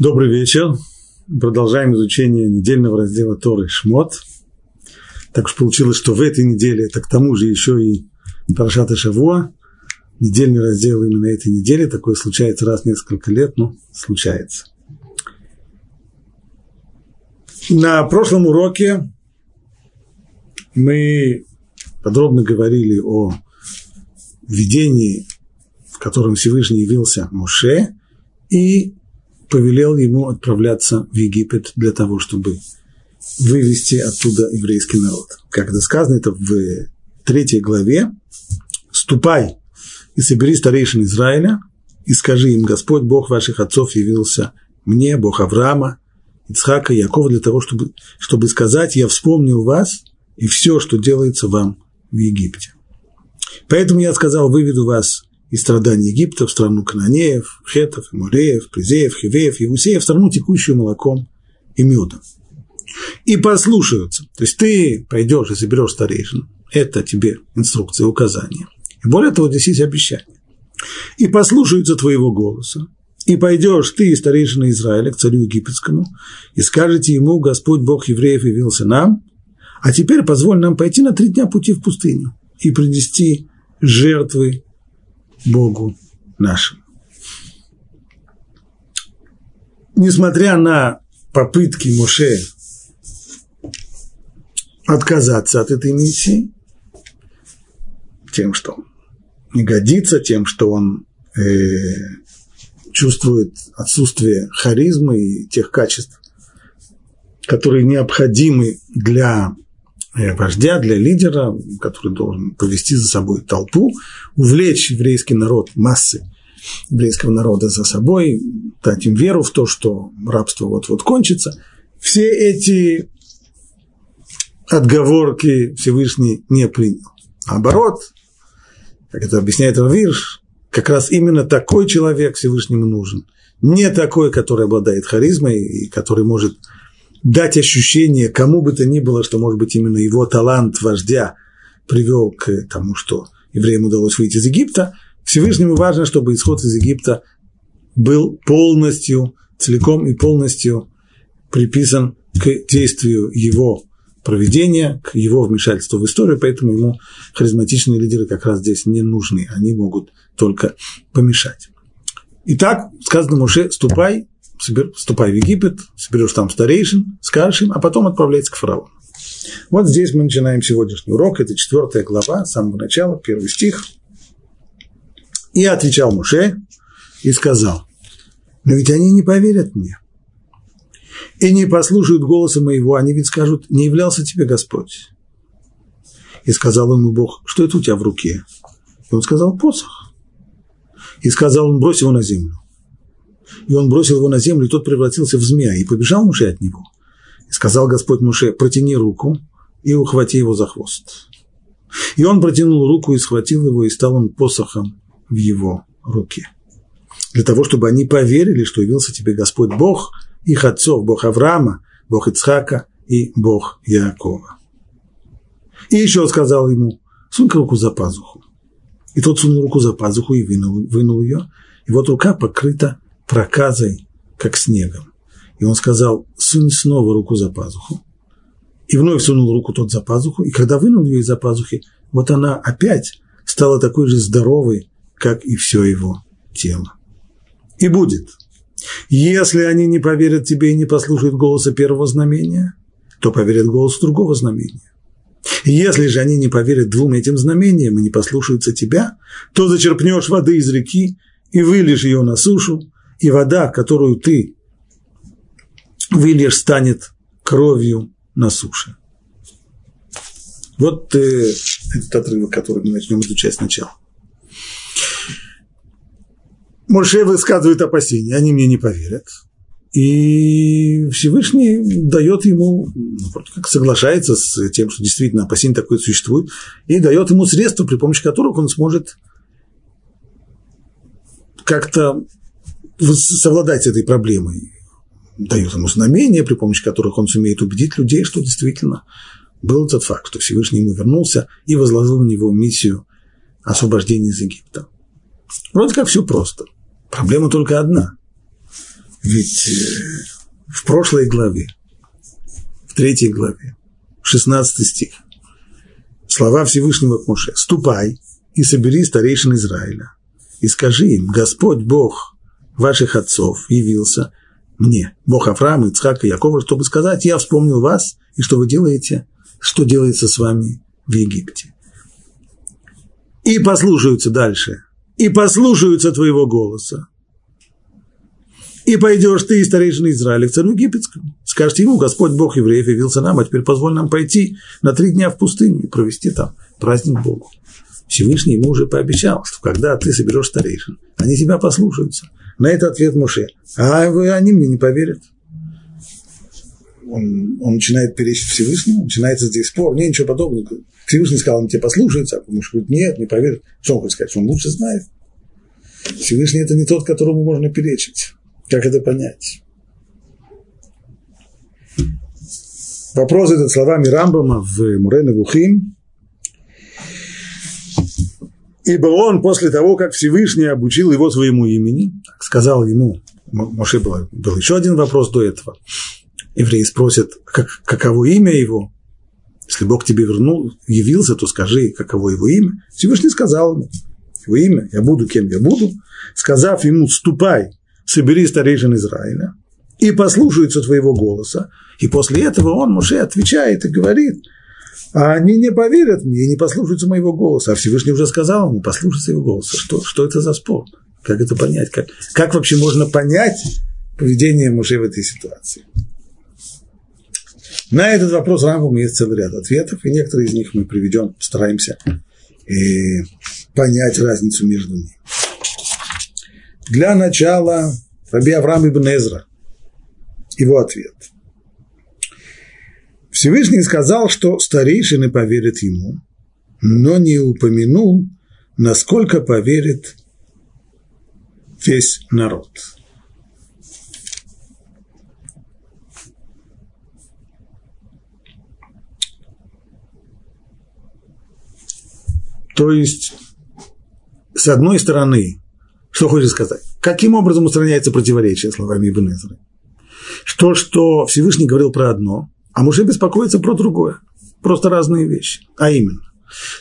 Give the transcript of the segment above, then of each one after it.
Добрый вечер. Продолжаем изучение недельного раздела Торы Шмот. Так уж получилось, что в этой неделе, это к тому же еще и Парашата Шавуа, недельный раздел именно этой недели. Такое случается раз в несколько лет, но случается. На прошлом уроке мы подробно говорили о видении, в котором Всевышний явился Моше, и повелел ему отправляться в Египет для того, чтобы вывести оттуда еврейский народ. Как это сказано, это в третьей главе. «Ступай и собери старейшин Израиля, и скажи им, Господь, Бог ваших отцов явился мне, Бог Авраама, Ицхака, Якова, для того, чтобы, чтобы сказать, я вспомнил вас и все, что делается вам в Египте. Поэтому я сказал, выведу вас из страданий Египта в страну Кананеев, Хетов, Муреев, Призеев, Хивеев, Евусеев, в страну, текущую молоком и медом. И послушаются. То есть ты пойдешь и соберешь старейшин. Это тебе инструкция, указания. И более того, здесь есть обещание. И послушаются твоего голоса. И пойдешь ты и старейшина Израиля к царю египетскому, и скажете ему, Господь Бог евреев явился нам, а теперь позволь нам пойти на три дня пути в пустыню и принести жертвы Богу нашему. Несмотря на попытки Моше отказаться от этой миссии, тем, что не годится, тем, что он э, чувствует отсутствие харизмы и тех качеств, которые необходимы для вождя, для лидера, который должен повести за собой толпу, увлечь еврейский народ, массы еврейского народа за собой, дать им веру в то, что рабство вот-вот кончится. Все эти отговорки Всевышний не принял. Наоборот, как это объясняет Равирш, как раз именно такой человек Всевышнему нужен. Не такой, который обладает харизмой и который может дать ощущение кому бы то ни было, что, может быть, именно его талант вождя привел к тому, что евреям удалось выйти из Египта, Всевышнему важно, чтобы исход из Египта был полностью, целиком и полностью приписан к действию его проведения, к его вмешательству в историю, поэтому ему харизматичные лидеры как раз здесь не нужны, они могут только помешать. Итак, сказано Моше, ступай ступай в Египет, соберешь там старейшин, скажешь им, а потом отправляйся к фараону. Вот здесь мы начинаем сегодняшний урок, это четвертая глава, с самого начала, первый стих. И отвечал Муше и сказал, но ведь они не поверят мне и не послушают голоса моего, они ведь скажут, не являлся тебе Господь. И сказал ему Бог, что это у тебя в руке? И он сказал, посох. И сказал он, брось его на землю и он бросил его на землю, и тот превратился в змея, и побежал Муше от него. И сказал Господь Муше, протяни руку и ухвати его за хвост. И он протянул руку и схватил его, и стал он посохом в его руке. Для того, чтобы они поверили, что явился тебе Господь Бог, их отцов, Бог Авраама, Бог Ицхака и Бог Якова. И еще сказал ему, сунь руку за пазуху. И тот сунул руку за пазуху и вынул, вынул ее, и вот рука покрыта проказой, как снегом. И он сказал, сунь снова руку за пазуху. И вновь сунул руку тот за пазуху, и когда вынул ее из-за пазухи, вот она опять стала такой же здоровой, как и все его тело. И будет. Если они не поверят тебе и не послушают голоса первого знамения, то поверят голосу другого знамения. Если же они не поверят двум этим знамениям и не послушаются тебя, то зачерпнешь воды из реки и вылишь ее на сушу, и вода, которую ты выльешь, станет кровью на суше. Вот э, этот отрывок, который мы начнем изучать сначала. Моше высказывает опасения, они мне не поверят. И Всевышний дает ему, ну, как соглашается с тем, что действительно опасение такое существует, и дает ему средства, при помощи которых он сможет как-то совладать с этой проблемой. Дает ему знамения, при помощи которых он сумеет убедить людей, что действительно был тот факт, что Всевышний ему вернулся и возложил на него миссию освобождения из Египта. Вроде как все просто. Проблема только одна. Ведь э, в прошлой главе, в третьей главе, 16 стих, слова Всевышнего к Моше. «Ступай и собери старейшин Израиля, и скажи им, Господь Бог ваших отцов явился мне, Бог Авраама, Ицхака и Якова, чтобы сказать, я вспомнил вас, и что вы делаете, что делается с вами в Египте. И послушаются дальше, и послушаются твоего голоса, и пойдешь ты, старейшина Израиля, к царю египетскому. Скажете ему, Господь Бог евреев явился нам, а теперь позволь нам пойти на три дня в пустыню и провести там праздник Богу. Всевышний ему уже пообещал, что когда ты соберешь старейшин, они тебя послушаются. На это ответ Муше. А они мне не поверят. Он, он начинает перечить Всевышнему, начинается здесь спор, нет ничего подобного. Всевышний сказал, он тебе послушается, а Муж говорит, нет, не поверит. Что он хочет сказать, что он лучше знает. Всевышний – это не тот, которому можно перечить. Как это понять? Вопрос этот словами Рамбама в Мурена Вухим. Ибо он после того, как Всевышний обучил его своему имени, сказал ему, Моше был, был еще один вопрос до этого. Евреи спросят, как, каково имя его? Если Бог тебе вернул, явился, то скажи, каково его имя. Всевышний сказал ему, его имя, я буду кем я буду. Сказав ему, ступай собери старейшин Израиля и послушаются твоего голоса. И после этого он, Муше, отвечает и говорит, а они не поверят мне и не послушаются моего голоса. А Всевышний уже сказал ему, послушаться его голоса. Что, что это за спор? Как это понять? Как, как вообще можно понять поведение Муше в этой ситуации? На этот вопрос Рамбам есть целый ряд ответов, и некоторые из них мы приведем, постараемся и э, понять разницу между ними. Для начала Раби Авраам ибн Эзра. Его ответ. Всевышний сказал, что старейшины поверят ему, но не упомянул, насколько поверит весь народ. То есть, с одной стороны, что хочет сказать? Каким образом устраняется противоречие словами Ибн Эзры? То, что Всевышний говорил про одно, а Муше беспокоится про другое. Просто разные вещи. А именно,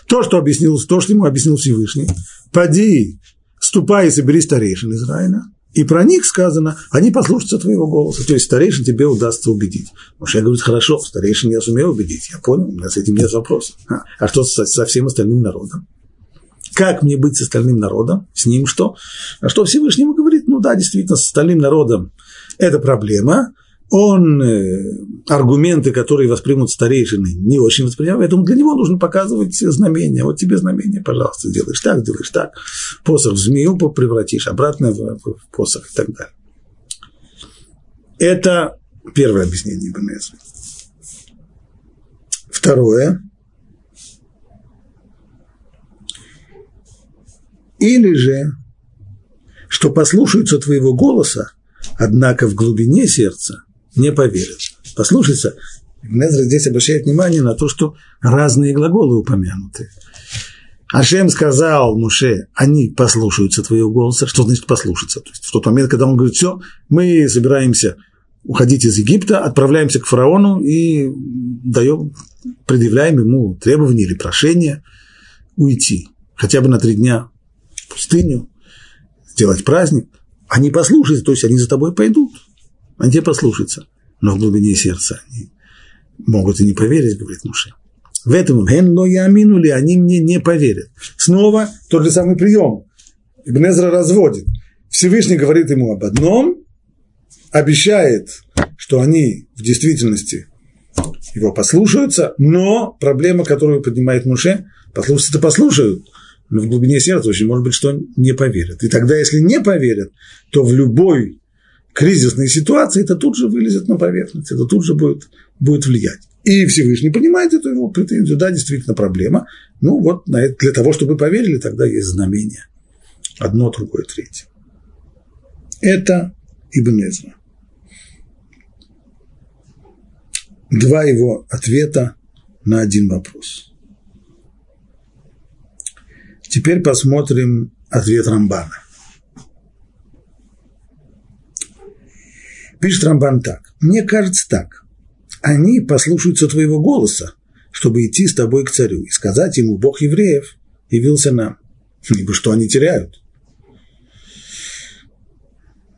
то, что объяснил, то, что ему объяснил Всевышний, поди, ступай и собери старейшин Израиля, и про них сказано, они послушаются твоего голоса. То есть старейшин тебе удастся убедить. Муше говорит, хорошо, старейшин я сумею убедить. Я понял, у меня с этим нет вопросов. А, а что со, со всем остальным народом? Как мне быть с остальным народом? С ним что? А что Всевышнему говорит? Ну да, действительно, с остальным народом это проблема. Он э, аргументы, которые воспримут старейшины, не очень воспринимает, поэтому для него нужно показывать знамения. Вот тебе знамение, пожалуйста, делаешь так, делаешь так. Посох в змею превратишь, обратно в, посох и так далее. Это первое объяснение Ибн Второе – Или же, что послушаются твоего голоса, однако в глубине сердца не поверят. Послушаться, Незра здесь обращает внимание на то, что разные глаголы упомянуты. Ашем сказал Муше, они послушаются твоего голоса. Что значит послушаться? То есть в тот момент, когда он говорит, все, мы собираемся уходить из Египта, отправляемся к фараону и даем, предъявляем ему требования или прошение уйти. Хотя бы на три дня пустыню, сделать праздник, они послушаются, то есть они за тобой пойдут, они тебе послушаются. Но в глубине сердца они могут и не поверить, говорит Муше. В этом «Ген но я ли они мне не поверят. Снова тот же самый прием. Ибнезра разводит. Всевышний говорит ему об одном, обещает, что они в действительности его послушаются, но проблема, которую поднимает Муше, послушаться-то послушают, но в глубине сердца очень может быть, что не поверят. И тогда, если не поверят, то в любой кризисной ситуации это тут же вылезет на поверхность, это тут же будет, будет влиять. И Всевышний понимает эту его претензию, да, действительно проблема. Ну вот для того, чтобы поверили, тогда есть знамение. Одно, другое, третье. Это Ибн Эзра. Два его ответа на один вопрос – Теперь посмотрим ответ Рамбана. Пишет Рамбан так. Мне кажется так. Они послушаются твоего голоса, чтобы идти с тобой к царю и сказать ему, Бог евреев явился нам. Ибо что они теряют?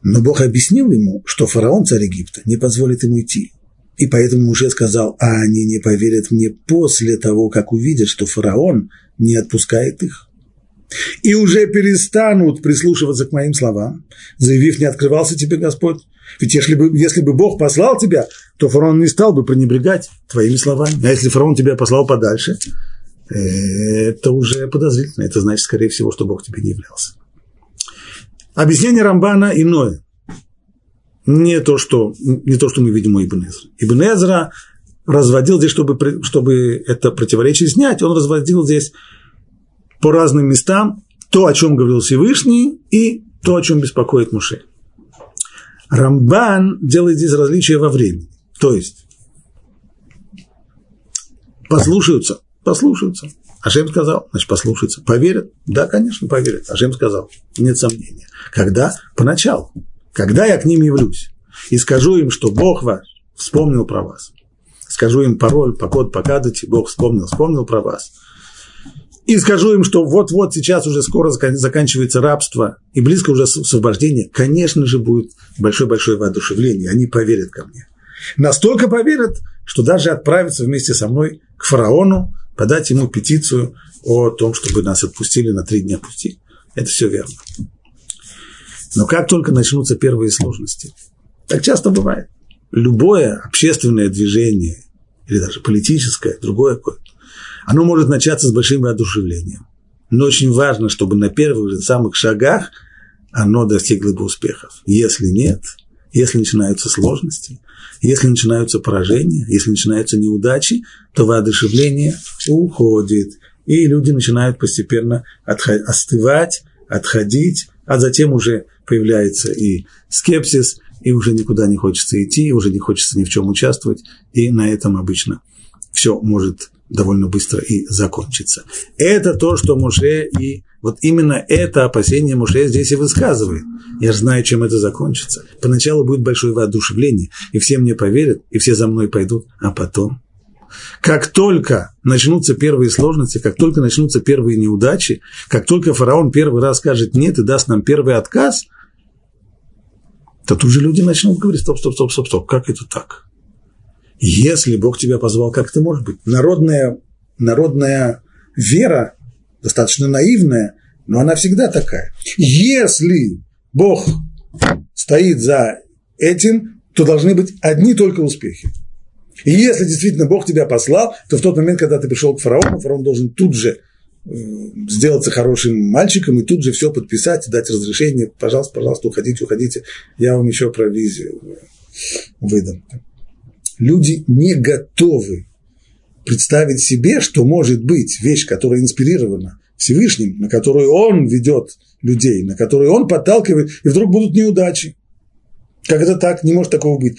Но Бог объяснил ему, что фараон, царь Египта, не позволит ему идти. И поэтому уже сказал, а они не поверят мне после того, как увидят, что фараон не отпускает их. И уже перестанут прислушиваться к моим словам, заявив, не открывался тебе Господь. Ведь если бы, если бы Бог послал тебя, то фараон не стал бы пренебрегать твоими словами. А если фараон тебя послал подальше, это уже подозрительно. Это значит, скорее всего, что Бог тебе не являлся. Объяснение Рамбана иное. Не то, что, не то, что мы видим у Ибн Эзра. Ибн Эзра разводил здесь, чтобы, чтобы это противоречие снять, он разводил здесь по разным местам то, о чем говорил Всевышний, и то, о чем беспокоит Муше. Рамбан делает здесь различие во времени. То есть, послушаются, послушаются. Ашем сказал, значит, послушаются. Поверят? Да, конечно, поверят. Ашем сказал, нет сомнения. Когда? Поначалу. Когда я к ним явлюсь и скажу им, что Бог ваш вспомнил про вас. Скажу им пароль, по код, по кадете, Бог вспомнил, вспомнил про вас. И скажу им, что вот-вот сейчас уже скоро заканчивается рабство и близко уже освобождение. Конечно же, будет большое-большое воодушевление. Они поверят ко мне. Настолько поверят, что даже отправятся вместе со мной к фараону, подать ему петицию о том, чтобы нас отпустили на три дня пути. Это все верно. Но как только начнутся первые сложности, так часто бывает, любое общественное движение или даже политическое, другое какое оно может начаться с большим воодушевлением. Но очень важно, чтобы на первых же самых шагах оно достигло бы успехов. Если нет, если начинаются сложности, если начинаются поражения, если начинаются неудачи, то воодушевление уходит. И люди начинают постепенно остывать, отходить, а затем уже появляется и скепсис, и уже никуда не хочется идти, и уже не хочется ни в чем участвовать, и на этом обычно все может довольно быстро и закончиться. Это то, что Муше и вот именно это опасение Муше здесь и высказывает. Я же знаю, чем это закончится. Поначалу будет большое воодушевление, и все мне поверят, и все за мной пойдут, а потом как только начнутся первые сложности, как только начнутся первые неудачи, как только фараон первый раз скажет нет и даст нам первый отказ, то тут же люди начнут говорить, стоп, стоп, стоп, стоп, стоп, как это так? Если Бог тебя позвал, как это может быть? Народная, народная вера, достаточно наивная, но она всегда такая. Если Бог стоит за этим, то должны быть одни только успехи. И если действительно Бог тебя послал, то в тот момент, когда ты пришел к фараону, фараон должен тут же э, сделаться хорошим мальчиком и тут же все подписать, дать разрешение, пожалуйста, пожалуйста, уходите, уходите, я вам еще провизию выдам люди не готовы представить себе, что может быть вещь, которая инспирирована Всевышним, на которую он ведет людей, на которую он подталкивает, и вдруг будут неудачи. Как это так? Не может такого быть.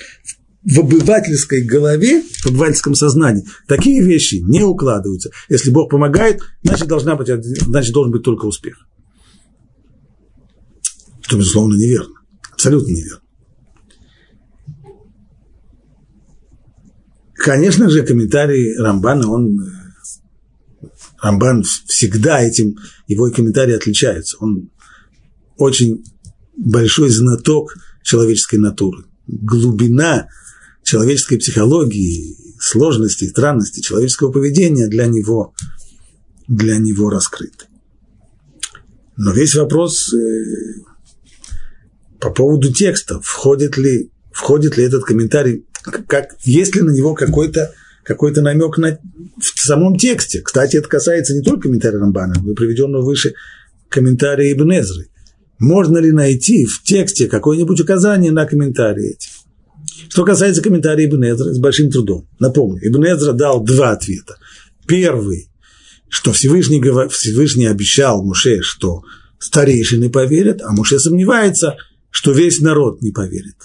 В обывательской голове, в обывательском сознании такие вещи не укладываются. Если Бог помогает, значит, должна быть, значит должен быть только успех. Что, безусловно, неверно. Абсолютно неверно. Конечно же, комментарий Рамбана, он Рамбан всегда этим, его комментарии отличаются. Он очень большой знаток человеческой натуры. Глубина человеческой психологии, сложности, странности человеческого поведения для него, для него раскрыты. Но весь вопрос э, по поводу текста, входит ли, входит ли этот комментарий как, есть ли на него какой-то какой намек на, в самом тексте. Кстати, это касается не только комментария Рамбана, но и приведенного выше комментария Ибн Эзры. Можно ли найти в тексте какое-нибудь указание на комментарии эти? Что касается комментария Ибн Эзры, с большим трудом. Напомню, Ибн Эзра дал два ответа. Первый, что Всевышний, Всевышний обещал Муше, что старейшины поверят, а Муше сомневается, что весь народ не поверит.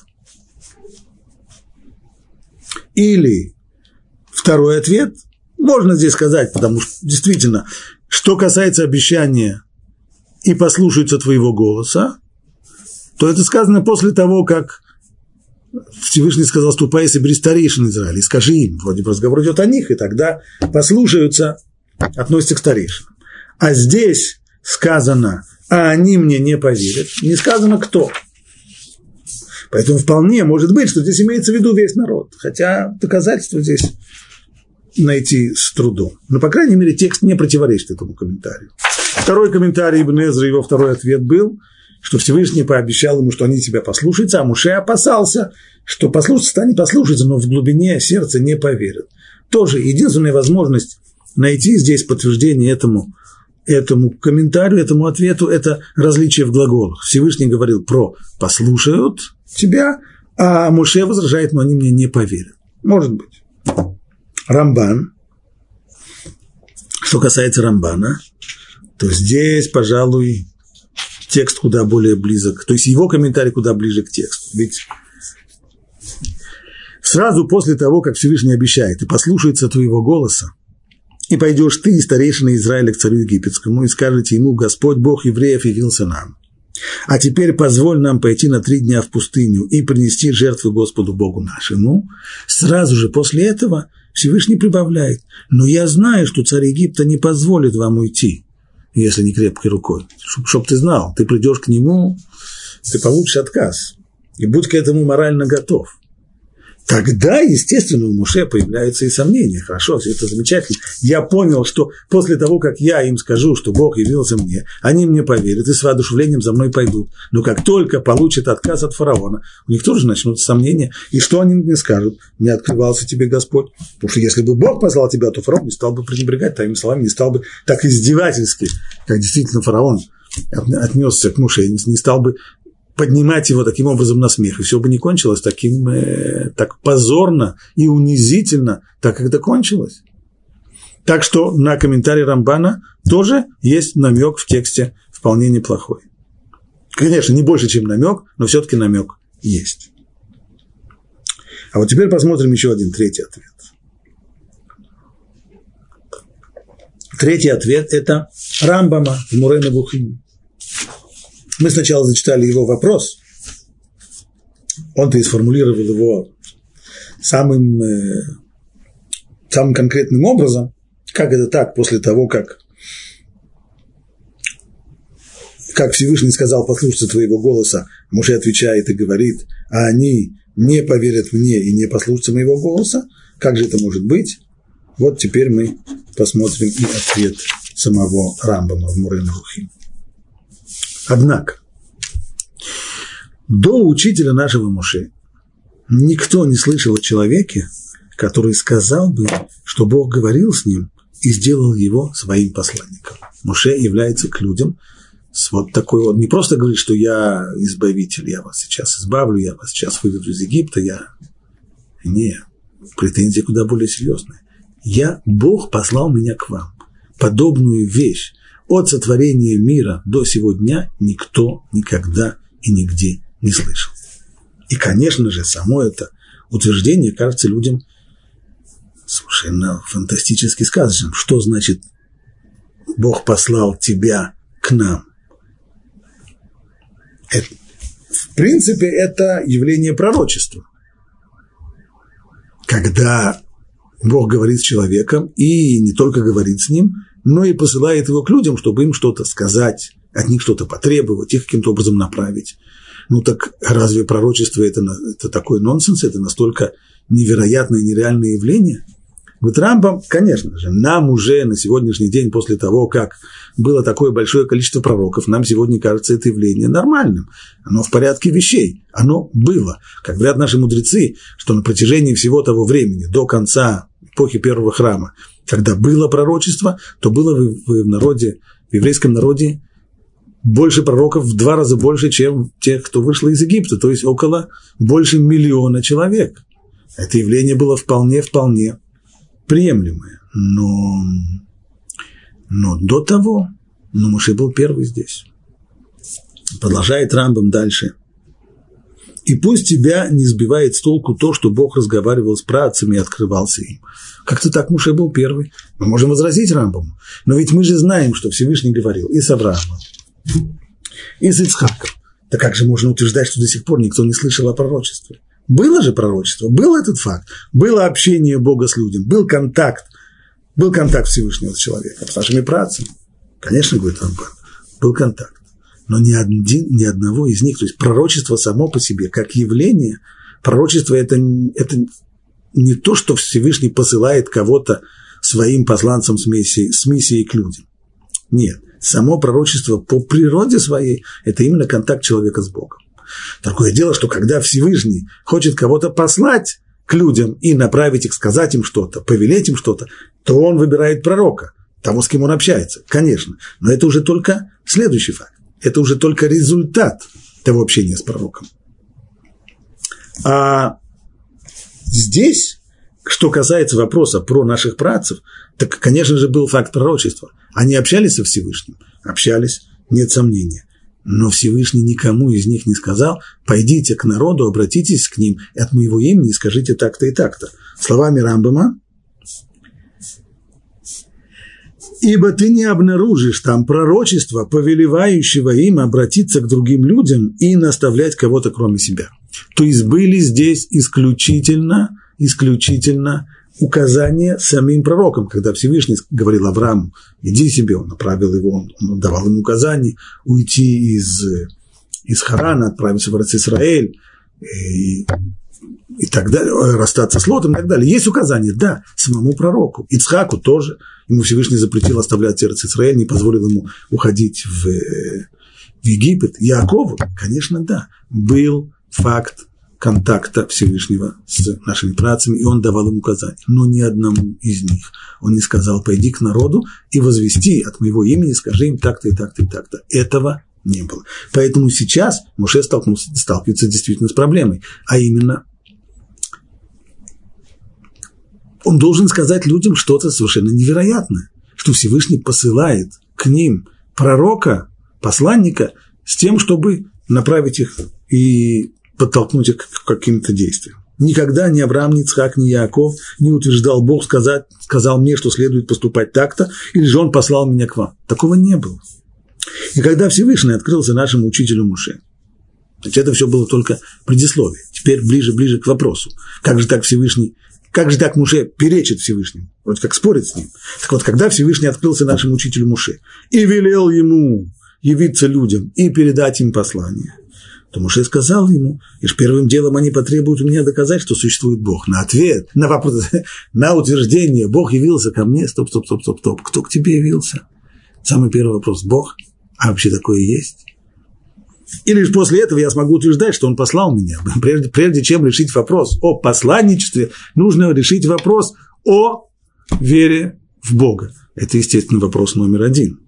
Или второй ответ, можно здесь сказать, потому что действительно, что касается обещания и послушаются твоего голоса, то это сказано после того, как Всевышний сказал, ступай и собери старейшин Израиля, и скажи им, вроде бы разговор идет о них, и тогда послушаются, относятся к старейшинам. А здесь сказано, а они мне не поверят, не сказано кто. Поэтому вполне может быть, что здесь имеется в виду весь народ. Хотя доказательства здесь найти с трудом. Но, по крайней мере, текст не противоречит этому комментарию. Второй комментарий Ибн Эзра, его второй ответ был, что Всевышний пообещал ему, что они тебя послушаются, а Муше опасался, что послушаться-то они послушаются, но в глубине сердца не поверят. Тоже единственная возможность найти здесь подтверждение этому этому комментарию, этому ответу, это различие в глаголах. Всевышний говорил про «послушают тебя», а Муше возражает, но они мне не поверят. Может быть. Рамбан. Что касается Рамбана, то здесь, пожалуй, текст куда более близок, то есть его комментарий куда ближе к тексту. Ведь сразу после того, как Всевышний обещает и послушается твоего голоса, и пойдешь ты, старейшина Израиля, к царю египетскому, и скажете ему, Господь Бог евреев явился нам. А теперь позволь нам пойти на три дня в пустыню и принести жертвы Господу Богу нашему. Сразу же после этого Всевышний прибавляет, но я знаю, что царь Египта не позволит вам уйти, если не крепкой рукой. Чтоб, чтоб ты знал, ты придешь к нему, ты получишь отказ. И будь к этому морально готов. Тогда, естественно, у Муше появляются и сомнения. Хорошо, все это замечательно. Я понял, что после того, как я им скажу, что Бог явился мне, они мне поверят и с воодушевлением за мной пойдут. Но как только получат отказ от фараона, у них тоже начнутся сомнения. И что они мне скажут? Не открывался тебе Господь. Потому что если бы Бог позвал тебя, то фараон не стал бы пренебрегать твоими словами, не стал бы так издевательски, как действительно фараон отнесся к Муше, не стал бы поднимать его таким образом на смех, и все бы не кончилось таким, э, так позорно и унизительно, так как это кончилось. Так что на комментарий Рамбана тоже есть намек в тексте вполне неплохой. Конечно, не больше, чем намек, но все-таки намек есть. А вот теперь посмотрим еще один третий ответ. Третий ответ – это Рамбама в Мурена Бухиме. Мы сначала зачитали его вопрос, он-то и сформулировал его самым, э, самым конкретным образом, как это так после того, как, как Всевышний сказал послушаться твоего голоса, Муж отвечает и говорит, а они не поверят мне и не послушаются моего голоса, как же это может быть? Вот теперь мы посмотрим и ответ самого Рамбама в Мурена Рухим. Однако, до учителя нашего Муше никто не слышал о человеке, который сказал бы, что Бог говорил с ним и сделал его своим посланником. Муше является к людям с вот такой вот, не просто говорит, что я избавитель, я вас сейчас избавлю, я вас сейчас выведу из Египта, я... Не, претензии куда более серьезные. Я, Бог послал меня к вам. Подобную вещь от сотворения мира до сего дня никто никогда и нигде не слышал. И, конечно же, само это утверждение кажется людям совершенно фантастически сказочным. Что значит Бог послал тебя к нам? Это, в принципе, это явление пророчества. Когда Бог говорит с человеком и не только говорит с ним, но и посылает его к людям, чтобы им что-то сказать, от них что-то потребовать, их каким-то образом направить. Ну так разве пророчество это, это такой нонсенс, это настолько невероятное, нереальное явление? Вот Рамбам, конечно же, нам уже на сегодняшний день, после того, как было такое большое количество пророков, нам сегодня кажется это явление нормальным. Оно в порядке вещей. Оно было. Как говорят наши мудрецы, что на протяжении всего того времени, до конца эпохи первого храма, когда было пророчество, то было в, в народе, в еврейском народе больше пророков в два раза больше, чем тех, кто вышел из Египта, то есть около больше миллиона человек. Это явление было вполне-вполне приемлемое. Но, но до того, но Муше был первый здесь. Продолжает Рамбам дальше. И пусть тебя не сбивает с толку то, что Бог разговаривал с працами и открывался им. Как-то так Муше был первый. Мы можем возразить Рамбаму. Но ведь мы же знаем, что Всевышний говорил и с Авраамом, и с Ицхаком. Да как же можно утверждать, что до сих пор никто не слышал о пророчестве? Было же пророчество, был этот факт, было общение Бога с людьми, был контакт, был контакт Всевышнего с человеком, с нашими працами. Конечно, говорит Рамбан, был контакт. Но ни, один, ни одного из них, то есть пророчество само по себе, как явление, пророчество это, это не то, что Всевышний посылает кого-то своим посланцам с миссией, с миссией к людям. Нет, само пророчество по природе своей – это именно контакт человека с Богом. Такое дело, что когда Всевышний хочет кого-то послать к людям и направить их, сказать им что-то, повелеть им что-то, то он выбирает пророка, того, с кем он общается, конечно. Но это уже только следующий факт. Это уже только результат того общения с пророком. А здесь, что касается вопроса про наших працев, так, конечно же, был факт пророчества. Они общались со Всевышним? Общались, нет сомнения. Но Всевышний никому из них не сказал, пойдите к народу, обратитесь к ним от моего имени скажите так-то и так-то. Словами Рамбама, ибо ты не обнаружишь там пророчества, повелевающего им обратиться к другим людям и наставлять кого-то кроме себя. То есть были здесь исключительно, исключительно указания самим пророкам, когда Всевышний говорил Аврааму, иди себе, он направил его, он давал ему указания уйти из, из Харана, отправиться в Израиль, и, и так далее, расстаться с Лотом и так далее. Есть указания, да, самому пророку. Ицхаку тоже. Ему Всевышний запретил оставлять Эрц Израиль, не позволил ему уходить в, в Египет. Якову, конечно, да, был факт контакта Всевышнего с нашими працами, и он давал им указания. Но ни одному из них он не сказал, пойди к народу и возвести от моего имени, скажи им так-то и так-то и так-то. Этого не было. Поэтому сейчас Муше столкнулся, сталкивается действительно с проблемой, а именно он должен сказать людям что-то совершенно невероятное, что Всевышний посылает к ним пророка, посланника, с тем, чтобы направить их и подтолкнуть их к каким-то действиям. Никогда ни Авраам, ни Цхак, ни Яков не утверждал, Бог сказать, сказал мне, что следует поступать так-то, или же Он послал меня к вам. Такого не было. И когда Всевышний открылся нашему учителю Муше, значит, это все было только предисловие. Теперь ближе-ближе к вопросу. Как же так Всевышний, как же так Муше перечит Всевышнему? Вроде как спорит с ним. Так вот, когда Всевышний открылся нашему учителю Муше и велел ему явиться людям и передать им послание, то Муше сказал ему, и первым делом они потребуют у меня доказать, что существует Бог. На ответ, на вопрос, на утверждение, Бог явился ко мне, стоп, стоп, стоп, стоп, стоп, кто к тебе явился? Самый первый вопрос, Бог? А вообще такое есть? И лишь после этого я смогу утверждать, что он послал меня. Прежде, прежде чем решить вопрос о посланничестве, нужно решить вопрос о вере в Бога. Это, естественно, вопрос номер один.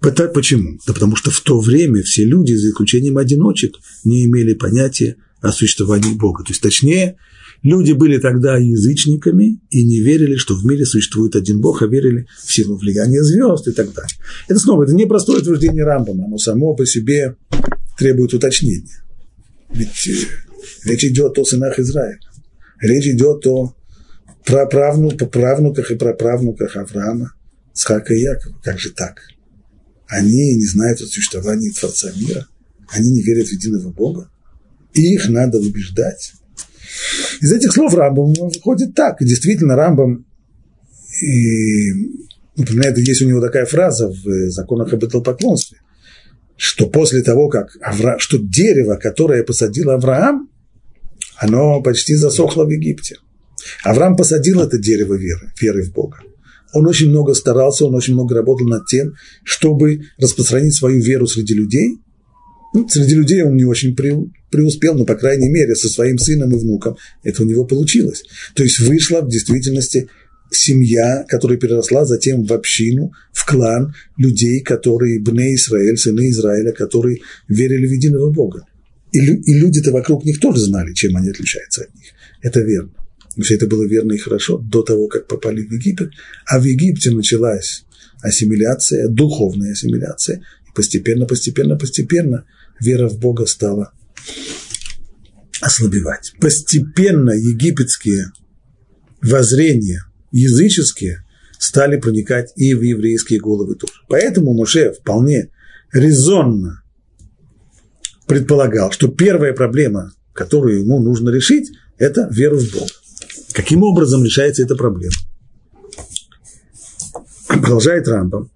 Почему? Да потому что в то время все люди, за исключением одиночек, не имели понятия о существовании Бога. То есть, точнее, люди были тогда язычниками и не верили, что в мире существует один Бог, а верили в силу влияния звезд и так далее. Это снова, это не простое утверждение Рамбама, оно само по себе требует уточнения. Ведь э, речь идет о сынах Израиля. Речь идет о праправнуках и праправнуках Авраама, Схака и Якова. Как же так? они не знают о существовании Творца мира, они не верят в единого Бога, и их надо убеждать. Из этих слов Рамбам выходит так, и действительно Рамбам, и, например, есть у него такая фраза в законах об идолопоклонстве, что после того, как Авра... что дерево, которое посадил Авраам, оно почти засохло в Египте. Авраам посадил это дерево веры, веры в Бога он очень много старался, он очень много работал над тем, чтобы распространить свою веру среди людей. Ну, среди людей он не очень преуспел, но, по крайней мере, со своим сыном и внуком это у него получилось. То есть вышла в действительности семья, которая переросла затем в общину, в клан людей, которые, бне Израиль, сыны Израиля, которые верили в единого Бога. И, и люди-то вокруг них тоже знали, чем они отличаются от них. Это верно все это было верно и хорошо до того, как попали в Египет, а в Египте началась ассимиляция, духовная ассимиляция, и постепенно, постепенно, постепенно вера в Бога стала ослабевать. Постепенно египетские воззрения, языческие, стали проникать и в еврейские головы тоже. Поэтому Муше вполне резонно предполагал, что первая проблема, которую ему нужно решить, это вера в Бога. Каким образом решается эта проблема? Продолжает Рамбам.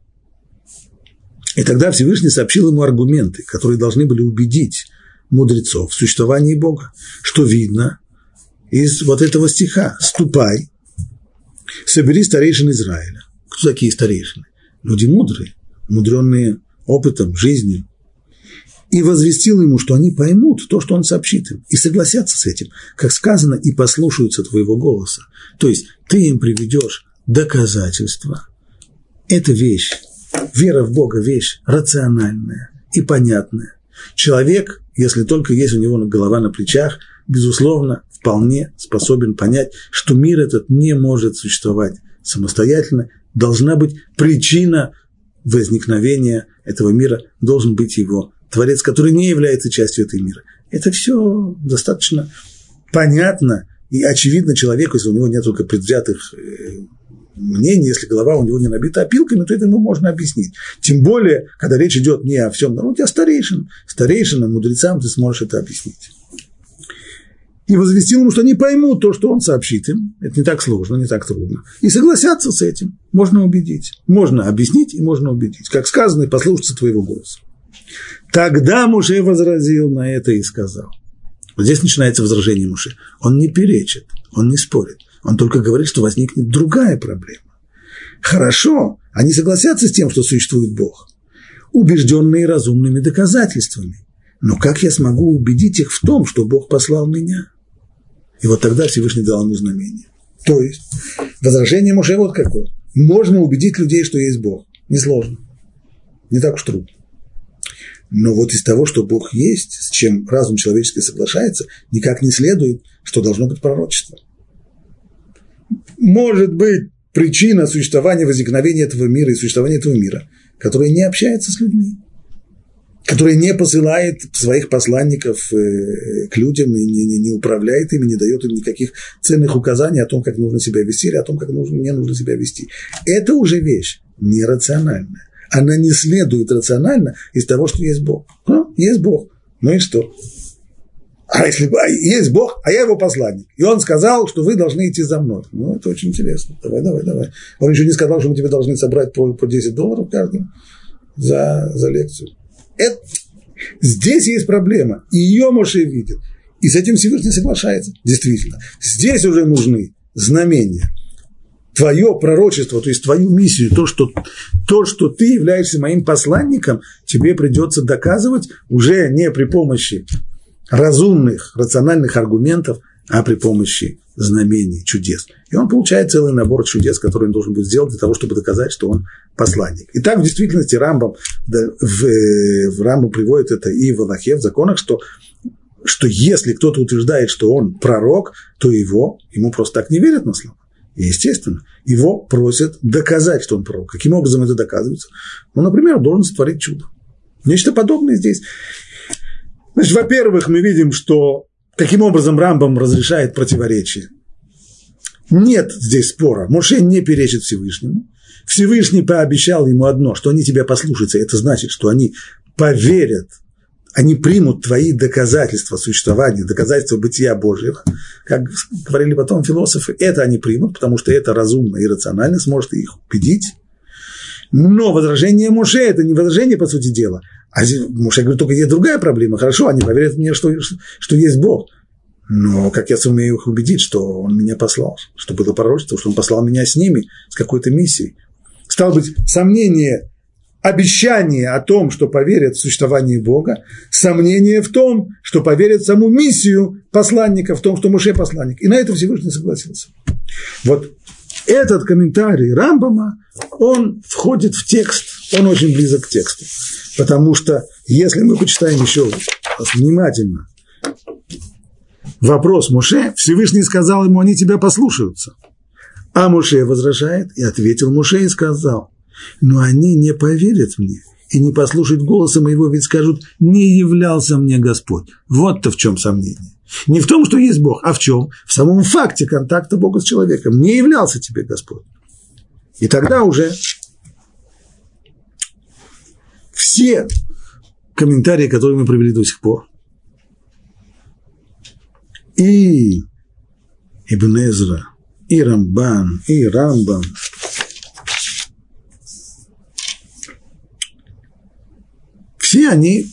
И тогда Всевышний сообщил ему аргументы, которые должны были убедить мудрецов в существовании Бога, что видно из вот этого стиха «Ступай, собери старейшин Израиля». Кто такие старейшины? Люди мудрые, мудренные опытом, жизнью. И возвестил ему, что они поймут то, что он сообщит им, и согласятся с этим, как сказано, и послушаются твоего голоса. То есть ты им приведешь доказательства. Это вещь, вера в Бога вещь рациональная и понятная. Человек, если только есть у него голова на плечах, безусловно, вполне способен понять, что мир этот не может существовать самостоятельно, должна быть причина возникновения этого мира, должен быть его творец, который не является частью этого мира. Это все достаточно понятно и очевидно человеку, если у него нет только предвзятых мнений, если голова у него не набита опилками, то это ему можно объяснить. Тем более, когда речь идет не о всем народе, а старейшинам. Старейшинам, мудрецам ты сможешь это объяснить и возвестил ему, что они поймут то, что он сообщит им. Это не так сложно, не так трудно. И согласятся с этим. Можно убедить. Можно объяснить и можно убедить. Как сказано, и послушаться твоего голоса. Тогда Муше возразил на это и сказал. Вот здесь начинается возражение Муше. Он не перечит, он не спорит. Он только говорит, что возникнет другая проблема. Хорошо, они согласятся с тем, что существует Бог, убежденные разумными доказательствами. Но как я смогу убедить их в том, что Бог послал меня? И вот тогда Всевышний дал ему знамение. То есть, возражение Моше вот какое. Можно убедить людей, что есть Бог. Несложно. Не так уж трудно. Но вот из того, что Бог есть, с чем разум человеческий соглашается, никак не следует, что должно быть пророчество. Может быть причина существования, возникновения этого мира и существования этого мира, которая не общается с людьми который не посылает своих посланников э, к людям и не, не, не управляет ими, не дает им никаких ценных указаний о том, как нужно себя вести или о том, как нужно, не нужно себя вести. Это уже вещь нерациональная. Она не следует рационально из того, что есть Бог. Ну, есть Бог. Ну и что? А если есть Бог, а я его посланник. И он сказал, что вы должны идти за мной. Ну, это очень интересно. Давай, давай, давай. Он еще не сказал, что мы тебе должны собрать по, по 10 долларов каждому за, за лекцию. Это, здесь есть проблема. И ее Моше видит. И с этим Всевышний соглашается. Действительно. Здесь уже нужны знамения. Твое пророчество, то есть твою миссию, то что, то, что ты являешься моим посланником, тебе придется доказывать уже не при помощи разумных, рациональных аргументов, а при помощи знамений, чудес. И он получает целый набор чудес, которые он должен будет сделать для того, чтобы доказать, что он посланник. И так в действительности Рамбам, да, в, в Рамбам приводит это и в Аллахе, в законах, что, что если кто-то утверждает, что он пророк, то его, ему просто так не верят на слово. И, естественно, его просят доказать, что он пророк. Каким образом это доказывается? Ну, например, должен сотворить чудо. Нечто подобное здесь. Значит, во-первых, мы видим, что каким образом Рамбам разрешает противоречие. Нет здесь спора. Моше не перечит Всевышнему. Всевышний пообещал ему одно, что они тебя послушаются. Это значит, что они поверят, они примут твои доказательства существования, доказательства бытия Божьего. Как говорили потом философы, это они примут, потому что это разумно и рационально, сможет их убедить. Но возражение Моше – это не возражение, по сути дела, а Моше говорит, только есть другая проблема. Хорошо, они поверят мне, что, что есть Бог. Но как я сумею их убедить, что он меня послал, что было пророчество, что он послал меня с ними, с какой-то миссией. Стало быть, сомнение, обещание о том, что поверят в существование Бога, сомнение в том, что поверят в саму миссию посланника, в том, что Муше посланник. И на это Всевышний согласился. Вот этот комментарий Рамбама, он входит в текст, он очень близок к тексту. Потому что если мы почитаем еще внимательно вопрос Муше, Всевышний сказал ему, они тебя послушаются. А Муше возражает и ответил Муше и сказал, но они не поверят мне и не послушают голоса моего, ведь скажут, не являлся мне Господь. Вот-то в чем сомнение. Не в том, что есть Бог, а в чем? В самом факте контакта Бога с человеком. Не являлся тебе Господь. И тогда уже все комментарии, которые мы провели до сих пор, и Ибн Эзра, и Рамбан, и Рамбам, все они,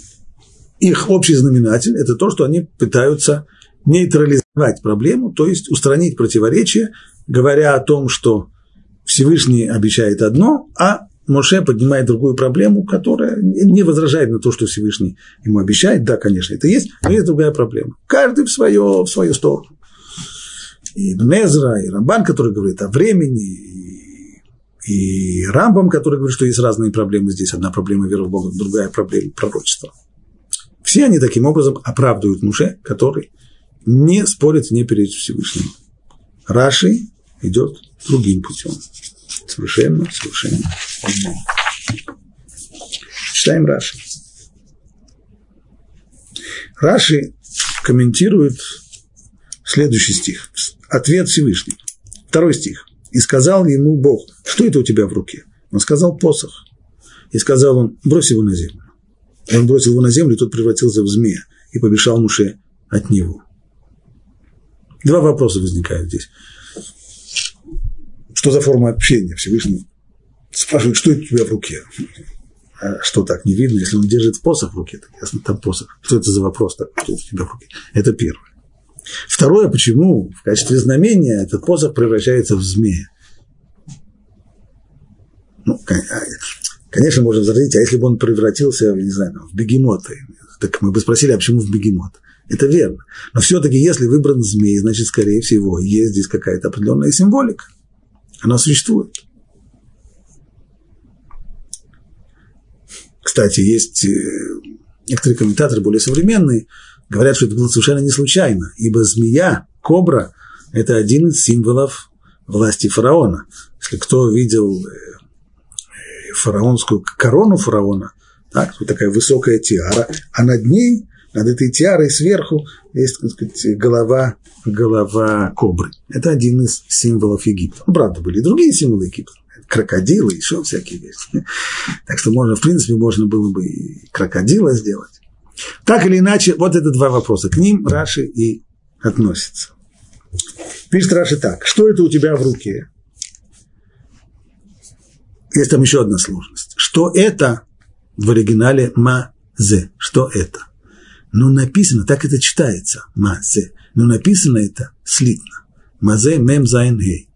их общий знаменатель – это то, что они пытаются нейтрализовать проблему, то есть устранить противоречие, говоря о том, что Всевышний обещает одно, а Моше поднимает другую проблему, которая не возражает на то, что Всевышний ему обещает. Да, конечно, это есть, но есть другая проблема. Каждый в, свое, в свою сторону. И Незра, и Рамбан, который говорит о времени, и, и Рамбам, который говорит, что есть разные проблемы здесь. Одна проблема веры в Бога, другая проблема пророчества. Все они таким образом оправдывают Муше, который не спорит, не перед Всевышним. Раши идет другим путем. Совершенно, совершенно. Читаем Раши. Раши комментирует следующий стих. Ответ Всевышний. Второй стих. «И сказал ему Бог, что это у тебя в руке?» Он сказал посох. И сказал он, брось его на землю. И он бросил его на землю, и тот превратился в змея, и побежал Муше от него. Два вопроса возникают здесь. Что за форма общения Всевышний спрашивает, что это у тебя в руке? А что так не видно, если он держит посох в руке, так ясно, там посох. Что это за вопрос, так, что у тебя в руке? Это первое. Второе, почему в качестве знамения этот посох превращается в змея? Ну, а, конечно, можно возразить, а если бы он превратился, не знаю, в бегемота, так мы бы спросили, а почему в бегемот? Это верно. Но все-таки, если выбран змей, значит, скорее всего, есть здесь какая-то определенная символика. Она существует. Кстати, есть э, некоторые комментаторы более современные, говорят, что это было совершенно не случайно, ибо змея, кобра – это один из символов власти фараона. Если кто видел э, фараонскую корону фараона, так, вот такая высокая тиара, а над ней, над этой тиарой сверху есть, так сказать, голова, голова кобры. Это один из символов Египта. Ну, правда, были и другие символы Египта крокодилы, еще всякие вещи. Так что можно, в принципе, можно было бы и крокодила сделать. Так или иначе, вот это два вопроса. К ним Раши и относится. Пишет Раши так. Что это у тебя в руке? Есть там еще одна сложность. Что это в оригинале мазе? Что это? Но написано, так это читается, מה זה. Но написано это слитно. מזה мем зайн гей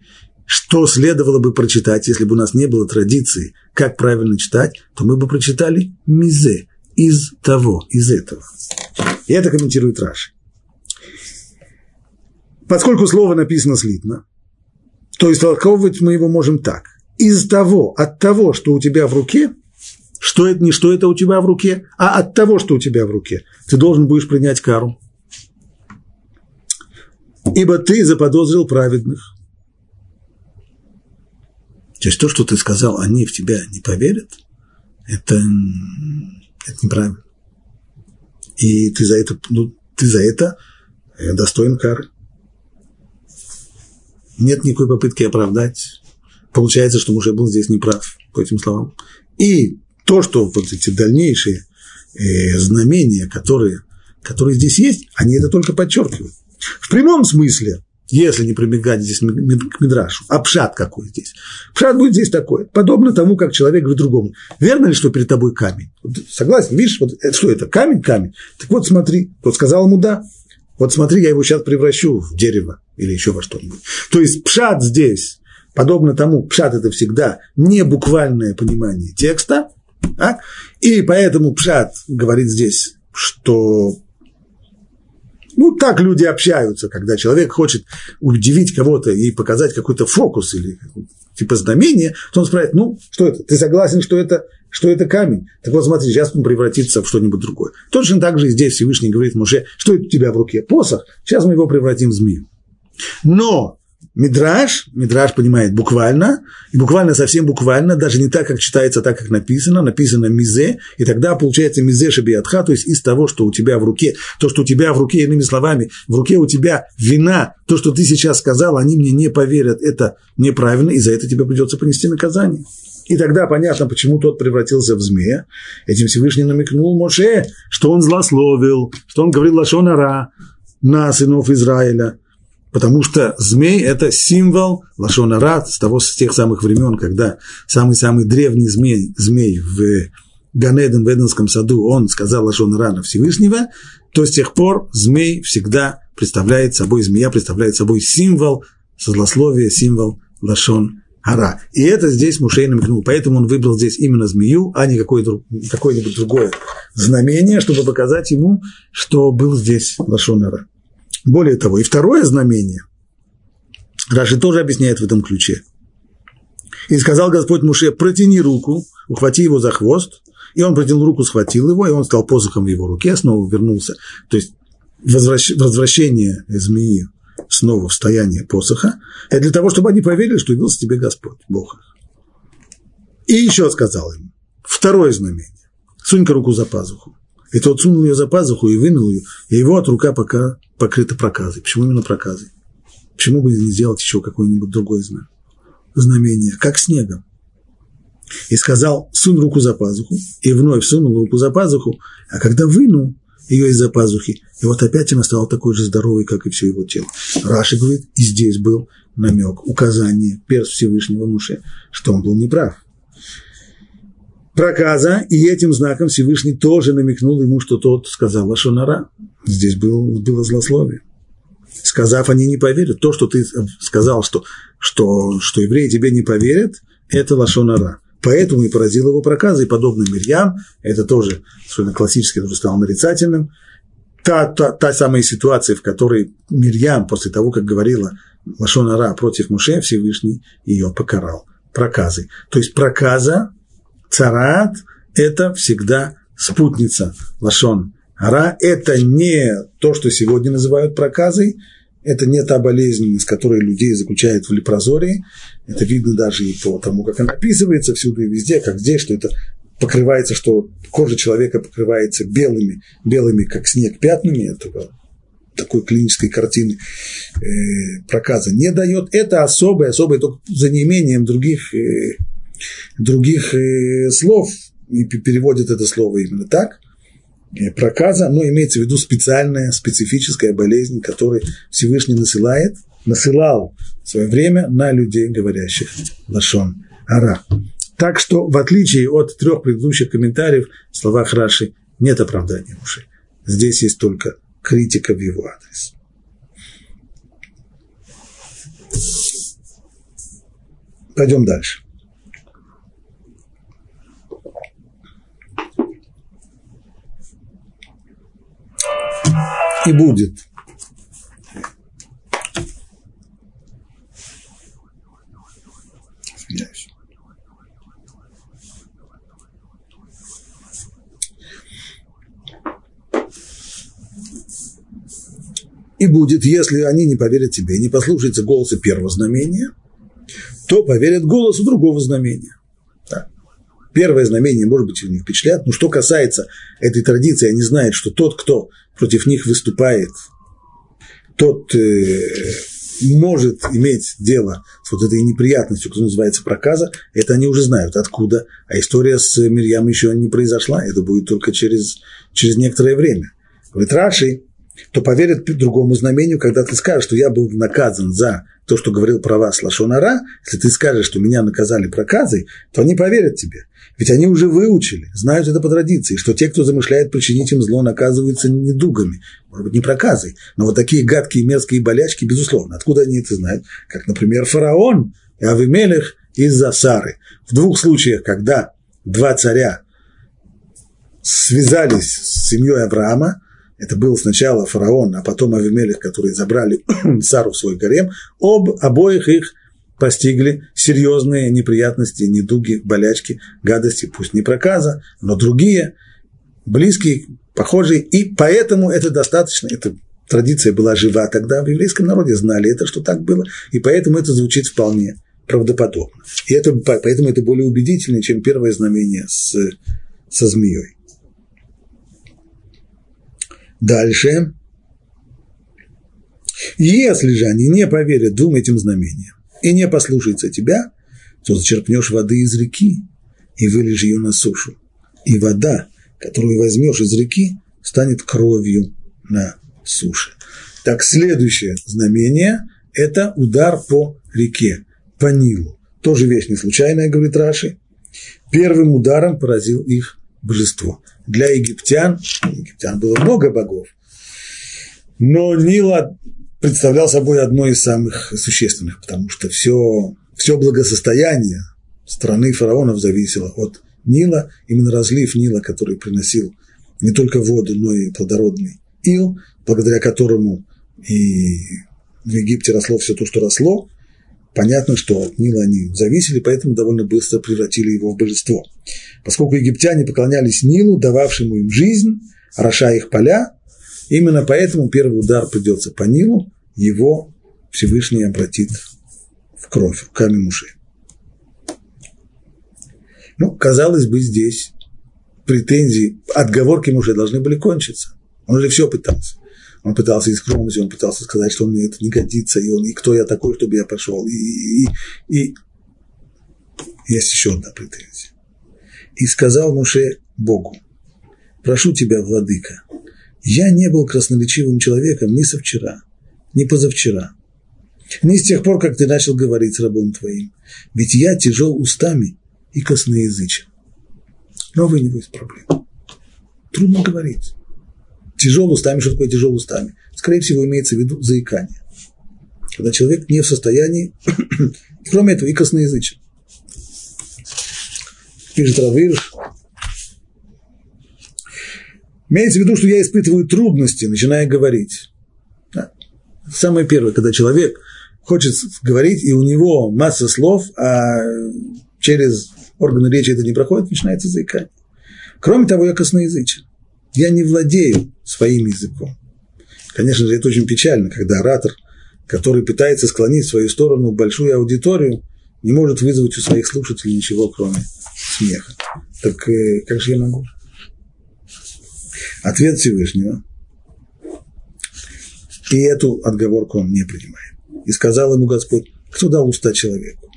что следовало бы прочитать, если бы у нас не было традиции, как правильно читать, то мы бы прочитали «מזה» из того, из этого. И это комментирует Раши. Поскольку слово написано слитно, то истолковывать мы его можем так. Из того, от того, что у тебя в руке, что это не что это у тебя в руке, а от того, что у тебя в руке, ты должен будешь принять кару. Ибо ты заподозрил праведных, то есть то, что ты сказал, они в тебя не поверят, это, это неправильно. И ты за это, ну, ты за это э, достоин кары. Нет никакой попытки оправдать. Получается, что муж был здесь неправ по этим словам. И то, что вот эти дальнейшие э, знамения, которые, которые здесь есть, они это только подчеркивают. В прямом смысле если не прибегать здесь к Мидрашу, а пшат какой здесь. Пшат будет здесь такой, подобно тому, как человек говорит другому. Верно ли, что перед тобой камень? Согласен, видишь, вот, это, что это, камень, камень? Так вот смотри, тот сказал ему да. Вот смотри, я его сейчас превращу в дерево или еще во что-нибудь. То есть пшат здесь, подобно тому, пшат это всегда не буквальное понимание текста, так? и поэтому пшат говорит здесь, что ну, так люди общаются, когда человек хочет удивить кого-то и показать какой-то фокус или типа знамение, то он спрашивает, ну, что это? Ты согласен, что это, что это камень? Так вот, смотри, сейчас он превратится в что-нибудь другое. Точно так же и здесь Всевышний говорит Муше, что это у тебя в руке? Посох, сейчас мы его превратим в змею. Но Мидраж, Мидраж понимает буквально, и буквально совсем буквально, даже не так, как читается, а так, как написано, написано мизе, и тогда получается мизе шабиатха, то есть из того, что у тебя в руке, то, что у тебя в руке, иными словами, в руке у тебя вина, то, что ты сейчас сказал, они мне не поверят, это неправильно, и за это тебе придется понести наказание. И тогда понятно, почему тот превратился в змея. Этим Всевышний намекнул Моше, что он злословил, что он говорил лашонара, на сынов Израиля, потому что змей – это символ Лашонара с, того, с тех самых времен, когда самый-самый древний змей, змей в Ганеден в Эденском саду, он сказал Лашонара на Всевышнего, то с тех пор змей всегда представляет собой, змея представляет собой символ со злословия, символ Лашон Ара. И это здесь Мушей намекнул. Поэтому он выбрал здесь именно змею, а не какое-нибудь какое другое знамение, чтобы показать ему, что был здесь Лашон Ара. Более того, и второе знамение, Раши тоже объясняет в этом ключе. И сказал Господь Муше, протяни руку, ухвати его за хвост, и он протянул руку, схватил его, и он стал посохом в его руке, снова вернулся. То есть возвращ, возвращение змеи снова в стояние посоха, это для того, чтобы они поверили, что явился тебе Господь, Бог И еще сказал им, второе знамение, сунь-ка руку за пазуху. И тот сунул ее за пазуху и вынул ее, и его от рука пока покрыта проказой. Почему именно проказой? Почему бы не сделать еще какое-нибудь другое знамение, как снегом? И сказал, сунь руку за пазуху, и вновь сунул руку за пазуху, а когда вынул, ее из-за пазухи. И вот опять она стала такой же здоровой, как и все его тело. Раши говорит, и здесь был намек, указание перс Всевышнего Муше, что он был неправ. Проказа, и этим знаком Всевышний тоже намекнул ему, что тот сказал Лашонара. Здесь был, было злословие. Сказав, они не поверят. То, что ты сказал, что, что, что евреи тебе не поверят, это Лашонара. Поэтому и поразил его проказа, и подобно Мирьям, это тоже особенно классически тоже стал нарицательным. Та, та, та самая ситуация, в которой Мирьям, после того, как говорила Лашон Ара против Муше, Всевышний ее покарал проказой. То есть проказа, царат – это всегда спутница Лашон Ара. Это не то, что сегодня называют проказой, это не та болезнь, с которой людей заключают в лепрозории. Это видно даже и по тому, как она описывается всюду и везде, как здесь, что это покрывается, что кожа человека покрывается белыми, белыми, как снег, пятнами этого такой клинической картины э, проказа не дает. Это особое, особое только за неимением других, э, других э, слов, и переводит это слово именно так. Э, проказа, но имеется в виду специальная, специфическая болезнь, которую Всевышний насылает, насылал в свое время на людей, говорящих лашон ара. Так что, в отличие от трех предыдущих комментариев, в словах Раши нет оправдания ушей. Здесь есть только критика в его адрес. Пойдем дальше. И будет. И будет, если они не поверят тебе, не послушаются голоса первого знамения, то поверят голосу другого знамения. Первое знамение, может быть, их не впечатляет, но что касается этой традиции, они знают, что тот, кто против них выступает, тот э, может иметь дело с вот этой неприятностью, которая называется проказа, это они уже знают, откуда. А история с Мирьям еще не произошла, это будет только через, через некоторое время. Говорит Раши, то поверят другому знамению, когда ты скажешь, что я был наказан за то, что говорил про вас Лашонара, если ты скажешь, что меня наказали проказой, то они поверят тебе. Ведь они уже выучили, знают это по традиции, что те, кто замышляет причинить им зло, наказываются недугами, может быть, не проказой, но вот такие гадкие мерзкие болячки, безусловно. Откуда они это знают? Как, например, фараон и Авимелех из-за Сары. В двух случаях, когда два царя связались с семьей Авраама, это был сначала фараон, а потом Авимелех, которые забрали Сару в свой гарем, об обоих их постигли серьезные неприятности, недуги, болячки, гадости, пусть не проказа, но другие, близкие, похожие, и поэтому это достаточно, эта традиция была жива тогда, в еврейском народе знали это, что так было, и поэтому это звучит вполне правдоподобно. И это, поэтому это более убедительно, чем первое знамение с, со змеей. Дальше. Если же они не поверят двум этим знамениям, и не послушается тебя, то зачерпнешь воды из реки и вылежь ее на сушу. И вода, которую возьмешь из реки, станет кровью на суше. Так, следующее знамение – это удар по реке, по Нилу. Тоже вещь не случайная, говорит Раши. Первым ударом поразил их божество. Для египтян, египтян было много богов, но Нила представлял собой одно из самых существенных, потому что все, все благосостояние страны фараонов зависело от Нила, именно разлив Нила, который приносил не только воду, но и плодородный ил, благодаря которому и в Египте росло все то, что росло, понятно, что от Нила они зависели, поэтому довольно быстро превратили его в божество. Поскольку египтяне поклонялись Нилу, дававшему им жизнь, орошая их поля, именно поэтому первый удар придется по Нилу, его Всевышний обратит в кровь руками мужей. Ну, казалось бы, здесь претензии, отговорки мужа должны были кончиться. Он же все пытался. Он пытался и скромности, он пытался сказать, что мне это не годится, и он, и кто я такой, чтобы я пошел. И, и, и есть еще одна претензия. И сказал Муше Богу, прошу тебя, владыка, я не был красноречивым человеком ни со вчера, ни позавчера, ни с тех пор, как ты начал говорить с рабом твоим, ведь я тяжел устами и косноязычен. Новая у него есть проблема. Трудно говорить. Тяжел устами, что такое тяжел устами? Скорее всего, имеется в виду заикание. Когда человек не в состоянии, кроме этого, и косноязычен. Пишет Равирш. Имеется в виду, что я испытываю трудности, начиная говорить. Да. Самое первое, когда человек хочет говорить, и у него масса слов, а через органы речи это не проходит, начинается заикание. Кроме того, я косноязычен. Я не владею своим языком. Конечно же, это очень печально, когда оратор, который пытается склонить в свою сторону большую аудиторию, не может вызвать у своих слушателей ничего, кроме смеха. Так э, как же я могу? Ответ Всевышнего. И эту отговорку он не принимает. И сказал ему Господь, кто дал уста человеку?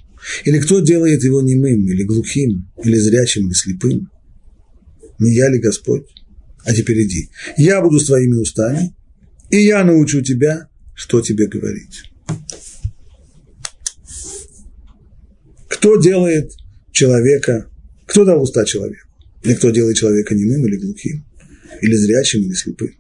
Или кто делает его немым, или глухим, или зрячим, или слепым? Не я ли Господь? А теперь иди. Я буду с твоими устами, и я научу тебя, что тебе говорить. Кто делает человека, кто дал уста человеку? Или кто делает человека немым или глухим? Или зрячим, или слепым?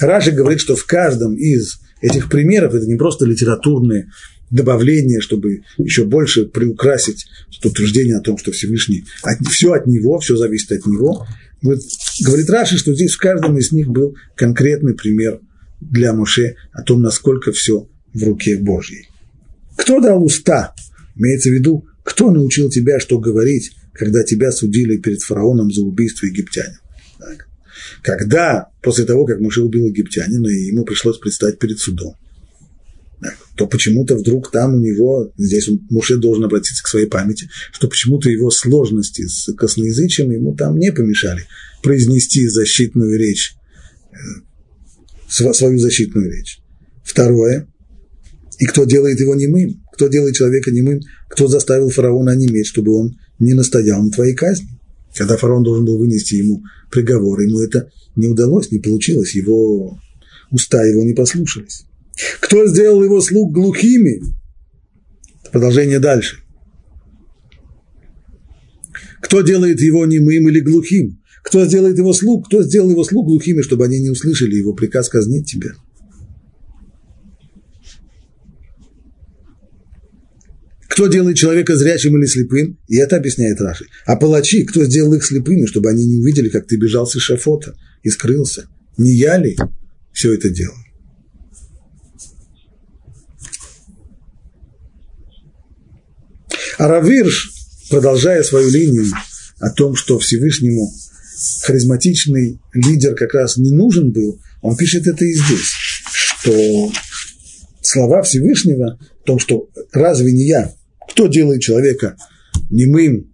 Раши говорит, что в каждом из этих примеров, это не просто литературные добавление, чтобы еще больше приукрасить утверждение о том, что Всевышний, от, все от него, все зависит от него. Вот, говорит Раши, что здесь в каждом из них был конкретный пример для Моше о том, насколько все в руке Божьей. Кто дал уста? Имеется в виду, кто научил тебя, что говорить, когда тебя судили перед фараоном за убийство египтянина? Когда, после того, как Моше убил египтянина, ему пришлось предстать перед судом, то почему-то вдруг там у него, здесь он, Муше должен обратиться к своей памяти, что почему-то его сложности с косноязычием ему там не помешали произнести защитную речь, э, свою защитную речь. Второе, и кто делает его немым, кто делает человека немым, кто заставил фараона неметь, чтобы он не настоял на твоей казни. Когда фараон должен был вынести ему приговор, ему это не удалось, не получилось, его уста его не послушались. Кто сделал его слуг глухими? Продолжение дальше. Кто делает его немым или глухим? Кто сделает его слуг? Кто сделал его слуг глухими, чтобы они не услышали его приказ казнить тебя? Кто делает человека зрячим или слепым? И это объясняет Раши. А палачи, кто сделал их слепыми, чтобы они не увидели, как ты бежал с шафота и скрылся? Не я ли все это делал? А Равирш, продолжая свою линию о том, что Всевышнему харизматичный лидер как раз не нужен был, он пишет это и здесь, что слова Всевышнего о том, что разве не я, кто делает человека немым,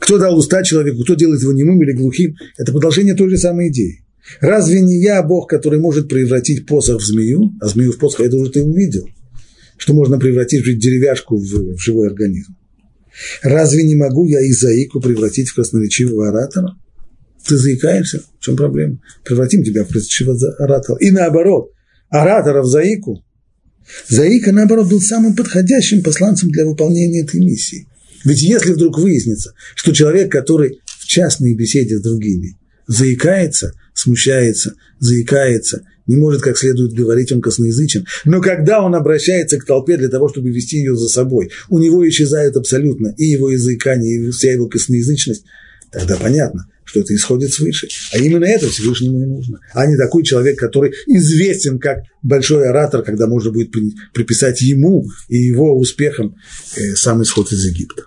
кто дал уста человеку, кто делает его немым или глухим, это продолжение той же самой идеи. Разве не я Бог, который может превратить посох в змею, а змею в посох, это уже ты увидел – что можно превратить деревяшку в, в живой организм. Разве не могу я Изаику превратить в красноречивого оратора? Ты заикаешься? В чем проблема? Превратим тебя в просящего оратора. И наоборот, оратора в заику. Заика, наоборот, был самым подходящим посланцем для выполнения этой миссии. Ведь если вдруг выяснится, что человек, который в частной беседе с другими заикается, смущается, заикается, не может как следует говорить, он косноязычен. Но когда он обращается к толпе для того, чтобы вести ее за собой, у него исчезает абсолютно и его языкание, и вся его косноязычность, тогда понятно, что это исходит свыше. А именно это Всевышнему и нужно. А не такой человек, который известен как большой оратор, когда можно будет приписать ему и его успехам э, сам исход из Египта.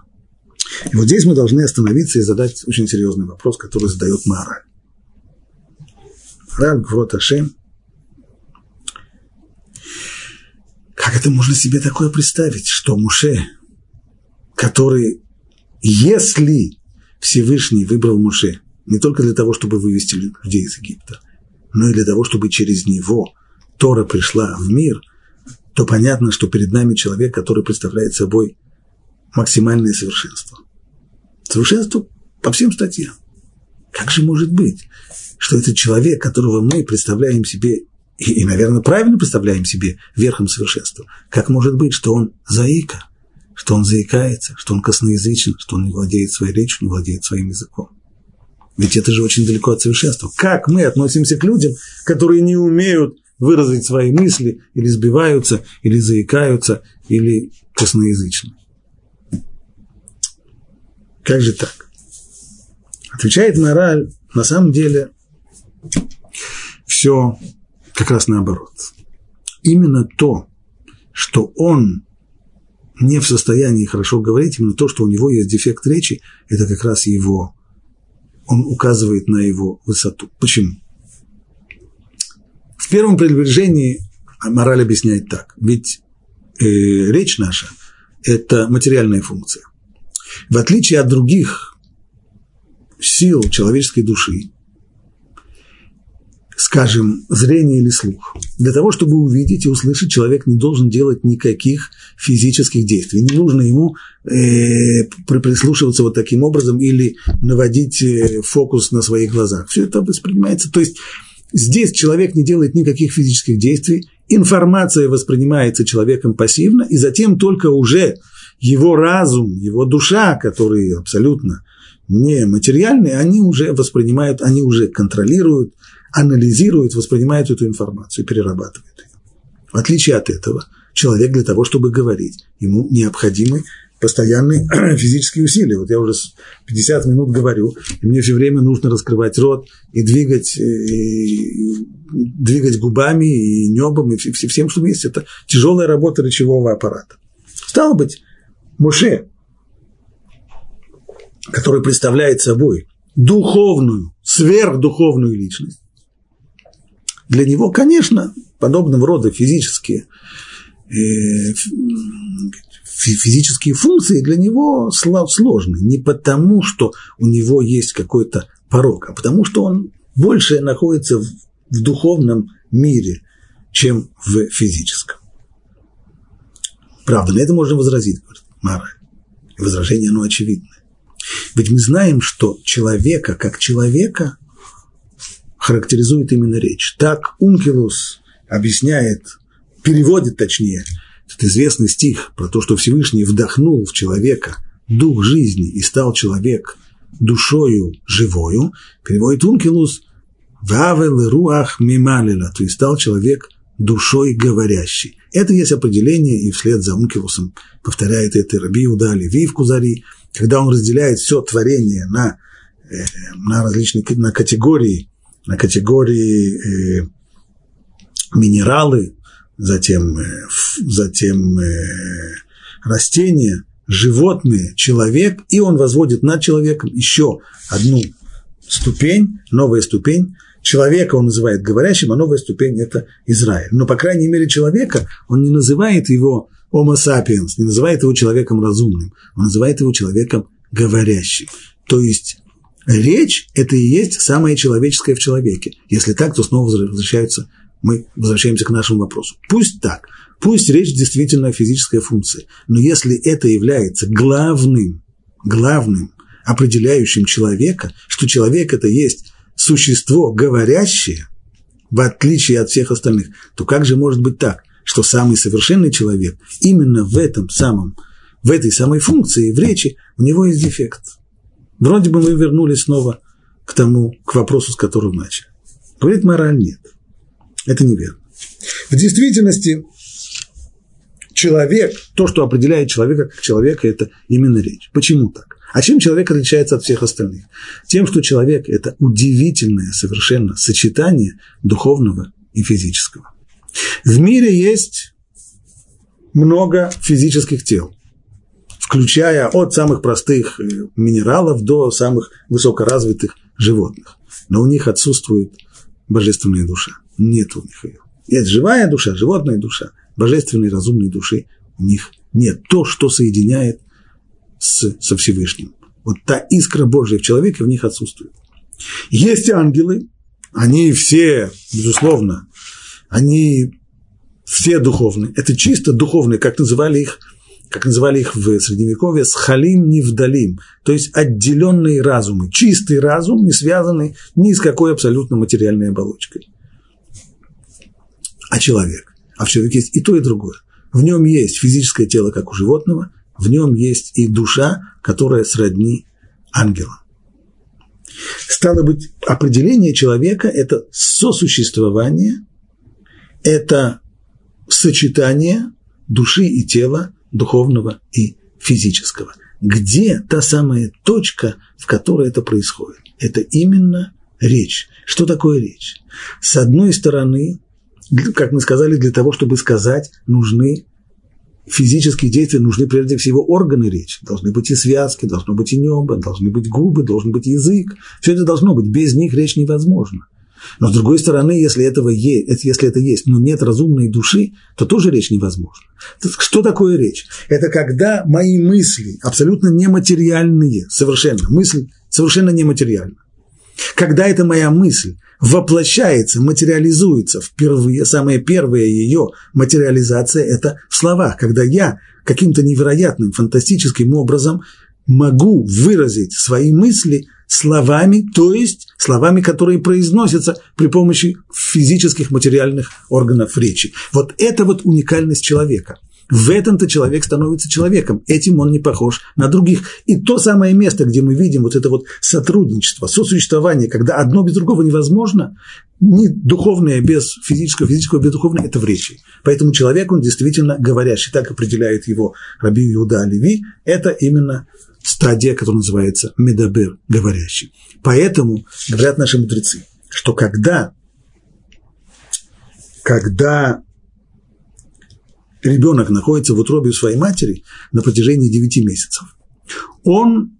И вот здесь мы должны остановиться и задать очень серьезный вопрос, который задает Мара. Раль Гврот Ашем. Как это можно себе такое представить, что Муше, который, если Всевышний выбрал Муше не только для того, чтобы вывести людей из Египта, но и для того, чтобы через него Тора пришла в мир, то понятно, что перед нами человек, который представляет собой максимальное совершенство. Совершенство по всем статьям. Как же может быть, что этот человек, которого мы представляем себе, и, и, наверное, правильно представляем себе верхом совершенства, как может быть, что он заика, что он заикается, что он косноязычен, что он не владеет своей речью, не владеет своим языком? Ведь это же очень далеко от совершенства. Как мы относимся к людям, которые не умеют выразить свои мысли, или сбиваются, или заикаются, или косноязычны? Как же так? Отвечает мораль, на самом деле все как раз наоборот. Именно то, что он не в состоянии хорошо говорить, именно то, что у него есть дефект речи, это как раз его, он указывает на его высоту. Почему? В первом предупреждении мораль объясняет так. Ведь э, речь наша – это материальная функция. В отличие от других сил человеческой души, скажем, зрение или слух. Для того, чтобы увидеть и услышать, человек не должен делать никаких физических действий. Не нужно ему э, прислушиваться вот таким образом или наводить э, фокус на своих глазах. Все это воспринимается. То есть здесь человек не делает никаких физических действий, информация воспринимается человеком пассивно, и затем только уже его разум, его душа, которые абсолютно не материальные, они уже воспринимают, они уже контролируют, анализируют, воспринимают эту информацию, перерабатывают ее. В отличие от этого, человек для того, чтобы говорить, ему необходимы постоянные физические усилия. Вот я уже 50 минут говорю, и мне все время нужно раскрывать рот и двигать, э, и двигать губами и небом, и всем, что есть. Это тяжелая работа речевого аппарата. Стало быть, Муше, который представляет собой духовную, сверхдуховную личность, для него, конечно, подобного рода физические, э, физические функции для него сложны. Не потому, что у него есть какой-то порог, а потому, что он больше находится в, духовном мире, чем в физическом. Правда, на это можно возразить, говорит Мара. Возражение, оно очевидное. Ведь мы знаем, что человека как человека характеризует именно речь. Так Ункилус объясняет, переводит точнее, этот известный стих про то, что Всевышний вдохнул в человека дух жизни и стал человек душою живою, переводит Ункилус «Вавел руах мималила», то есть стал человек душой говорящий. Это есть определение, и вслед за Ункилусом повторяет это Раби Удали Вив Кузари, когда он разделяет все творение на, э, на различные на категории, на категории э, минералы, затем, э, затем э, растения, животные, человек, и он возводит над человеком еще одну ступень, новая ступень. Человека он называет говорящим, а новая ступень – это Израиль. Но, по крайней мере, человека он не называет его Homo sapiens, не называет его человеком разумным, он называет его человеком говорящим. То есть Речь – это и есть самое человеческое в человеке. Если так, то снова возвращаются, мы возвращаемся к нашему вопросу. Пусть так, пусть речь действительно физическая функция, но если это является главным, главным определяющим человека, что человек это есть существо говорящее, в отличие от всех остальных, то как же может быть так, что самый совершенный человек именно в этом самом, в этой самой функции, в речи, у него есть дефект. Вроде бы мы вернулись снова к тому, к вопросу, с которого начали. Говорит мораль, нет. Это неверно. В действительности человек, то, что определяет человека как человека, это именно речь. Почему так? А чем человек отличается от всех остальных? Тем, что человек – это удивительное совершенно сочетание духовного и физического. В мире есть много физических тел, включая от самых простых э, минералов до самых высокоразвитых животных. Но у них отсутствует божественная душа. Нет у них ее. Есть живая душа, животная душа, божественной разумной души у них нет. То, что соединяет с, со Всевышним. Вот та искра Божья в человеке в них отсутствует. Есть ангелы, они все, безусловно, они все духовные. Это чисто духовные, как называли их, как называли их в Средневековье, схалим невдалим, то есть отделенные разумы, чистый разум, не связанный ни с какой абсолютно материальной оболочкой. А человек? А в человеке есть и то, и другое. В нем есть физическое тело, как у животного, в нем есть и душа, которая сродни ангелам. Стало быть, определение человека – это сосуществование, это сочетание души и тела, духовного и физического. Где та самая точка, в которой это происходит? Это именно речь. Что такое речь? С одной стороны, как мы сказали, для того, чтобы сказать, нужны физические действия нужны прежде всего органы речи. Должны быть и связки, должно быть и небо, должны быть губы, должен быть язык. Все это должно быть. Без них речь невозможна. Но с другой стороны, если, этого есть, если это есть, но нет разумной души, то тоже речь невозможна. Что такое речь? Это когда мои мысли абсолютно нематериальные, совершенно, мысль совершенно нематериальна. Когда это моя мысль воплощается, материализуется впервые, самая первая ее материализация – это в словах, когда я каким-то невероятным, фантастическим образом могу выразить свои мысли словами, то есть словами, которые произносятся при помощи физических материальных органов речи. Вот это вот уникальность человека – в этом-то человек становится человеком. Этим он не похож на других. И то самое место, где мы видим вот это вот сотрудничество, сосуществование, когда одно без другого невозможно, не духовное без физического, физического без духовного – это в речи. Поэтому человек, он действительно говорящий, так определяет его Раби Иуда Леви, это именно стадия, которая называется медабер, говорящий. Поэтому говорят наши мудрецы, что когда, когда ребенок находится в утробе своей матери на протяжении 9 месяцев, он,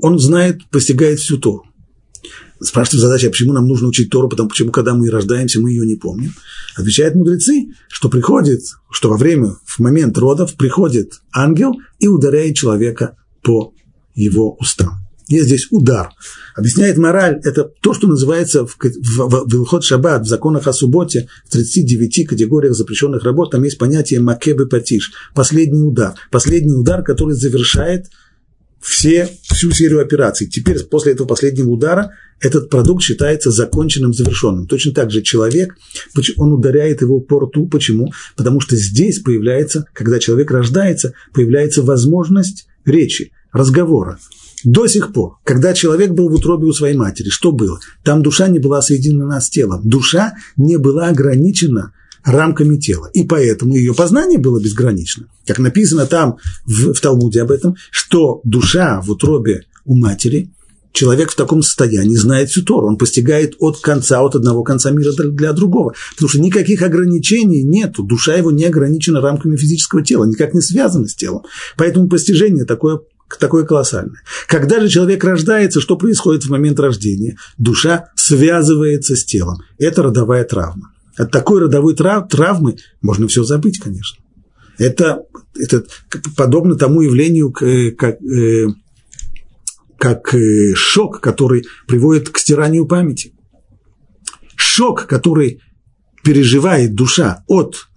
он знает, постигает всю Тору. Спрашивает задача, а почему нам нужно учить Тору, потому почему, когда мы рождаемся, мы ее не помним. Отвечают мудрецы, что приходит, что во время, в момент родов приходит ангел и ударяет человека по его устам. Есть здесь удар. Объясняет мораль, это то, что называется в, в, в Илхот Шаббат, в законах о субботе, в 39 категориях запрещенных работ, там есть понятие макебы патиш, последний удар. Последний удар, который завершает все, всю серию операций. Теперь, после этого последнего удара, этот продукт считается законченным, завершенным. Точно так же человек, он ударяет его по рту. Почему? Потому что здесь появляется, когда человек рождается, появляется возможность речи, разговора. До сих пор, когда человек был в утробе у своей матери, что было? Там душа не была соединена с телом. Душа не была ограничена рамками тела. И поэтому ее познание было безгранично. Как написано там в, в Талмуде об этом, что душа в утробе у матери, человек в таком состоянии знает всю Тору. Он постигает от конца, от одного конца мира для другого. Потому что никаких ограничений нет. Душа его не ограничена рамками физического тела, никак не связана с телом. Поэтому постижение такое такое колоссальное. Когда же человек рождается, что происходит в момент рождения? Душа связывается с телом. Это родовая травма. От такой родовой трав, травмы можно все забыть, конечно. Это, это подобно тому явлению, как, э, как э, шок, который приводит к стиранию памяти. Шок, который переживает душа от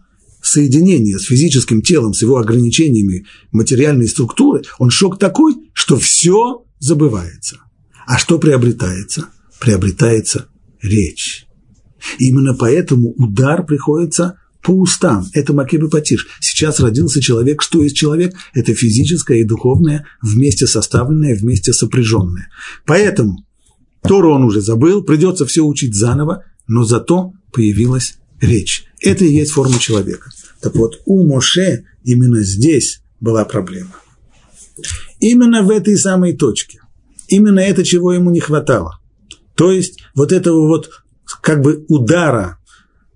соединение с физическим телом, с его ограничениями материальной структуры, он шок такой, что все забывается. А что приобретается? Приобретается речь. Именно поэтому удар приходится по устам. Это Макебы Патиш. Сейчас родился человек. Что есть человек? Это физическое и духовное, вместе составленное, вместе сопряженное. Поэтому Тору он уже забыл, придется все учить заново, но зато появилась речь. Это и есть форма человека. Так вот, у Моше именно здесь была проблема. Именно в этой самой точке. Именно это, чего ему не хватало. То есть вот этого вот как бы удара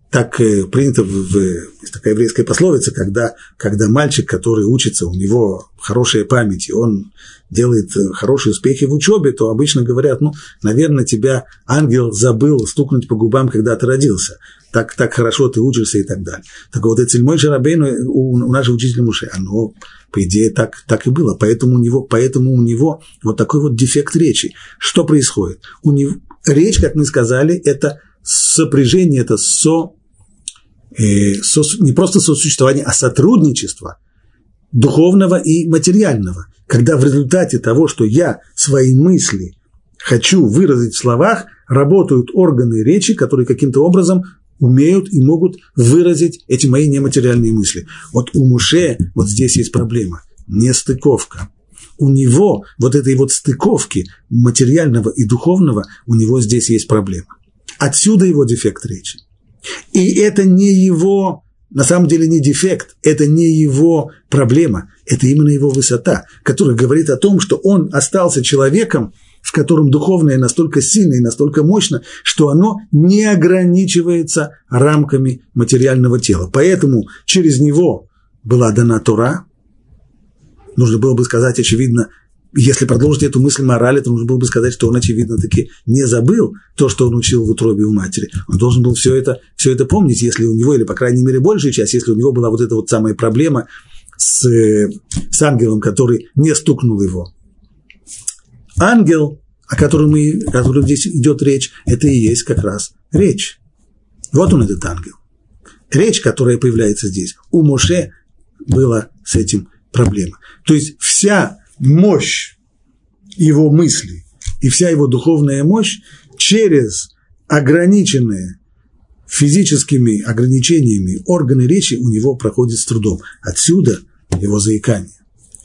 так э, принято в, в такая еврейская пословица, когда, когда мальчик, который учится, у него хорошая память, и он делает э, хорошие успехи в учебе, то обычно говорят, ну, наверное, тебя ангел забыл стукнуть по губам, когда ты родился. Так, так хорошо ты учишься и так далее. Так вот, это мой Шарабейн у, у нашего учителя Муше, оно, по идее, так, так и было. Поэтому у, него, поэтому у него вот такой вот дефект речи. Что происходит? У него, речь, как мы сказали, это сопряжение, это со, не просто сосуществование, а сотрудничество духовного и материального. Когда в результате того, что я свои мысли хочу выразить в словах, работают органы речи, которые каким-то образом умеют и могут выразить эти мои нематериальные мысли. Вот у Муше вот здесь есть проблема, нестыковка. У него вот этой вот стыковки материального и духовного, у него здесь есть проблема. Отсюда его дефект речи. И это не его, на самом деле не дефект, это не его проблема, это именно его высота, которая говорит о том, что он остался человеком, в котором духовное настолько сильно и настолько мощно, что оно не ограничивается рамками материального тела. Поэтому через него была дана Тора. Нужно было бы сказать, очевидно, если продолжить эту мысль морали, то нужно было бы сказать, что он, очевидно, таки не забыл то, что он учил в утробе у матери. Он должен был все это, все это помнить, если у него, или, по крайней мере, большая часть, если у него была вот эта вот самая проблема с, с ангелом, который не стукнул его. Ангел, о котором, мы, о котором здесь идет речь, это и есть как раз речь. Вот он, этот ангел. Речь, которая появляется здесь. У Моше была с этим проблема. То есть вся мощь его мыслей и вся его духовная мощь через ограниченные физическими ограничениями органы речи у него проходят с трудом. Отсюда его заикание,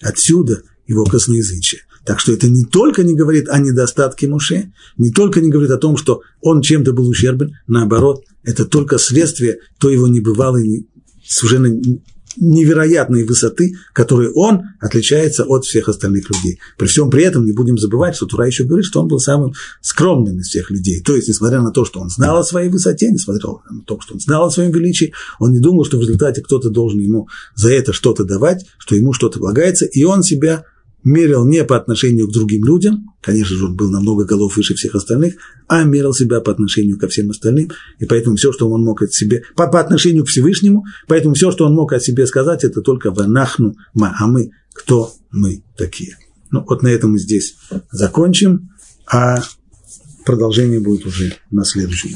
отсюда его косноязычие. Так что это не только не говорит о недостатке Муше, не только не говорит о том, что он чем-то был ущербен, наоборот, это только следствие той его небывалой, совершенно невероятной высоты, которой он отличается от всех остальных людей. При всем при этом не будем забывать, что Тура еще говорит, что он был самым скромным из всех людей. То есть, несмотря на то, что он знал о своей высоте, несмотря на то, что он знал о своем величии, он не думал, что в результате кто-то должен ему за это что-то давать, что ему что-то полагается, и он себя мерил не по отношению к другим людям, конечно же, он был намного голов выше всех остальных, а мерил себя по отношению ко всем остальным, и поэтому все, что он мог от себе, по, по отношению к Всевышнему, поэтому все, что он мог о себе сказать, это только «ванахну ма», а мы, кто мы такие. Ну, вот на этом мы здесь закончим, а продолжение будет уже на следующем.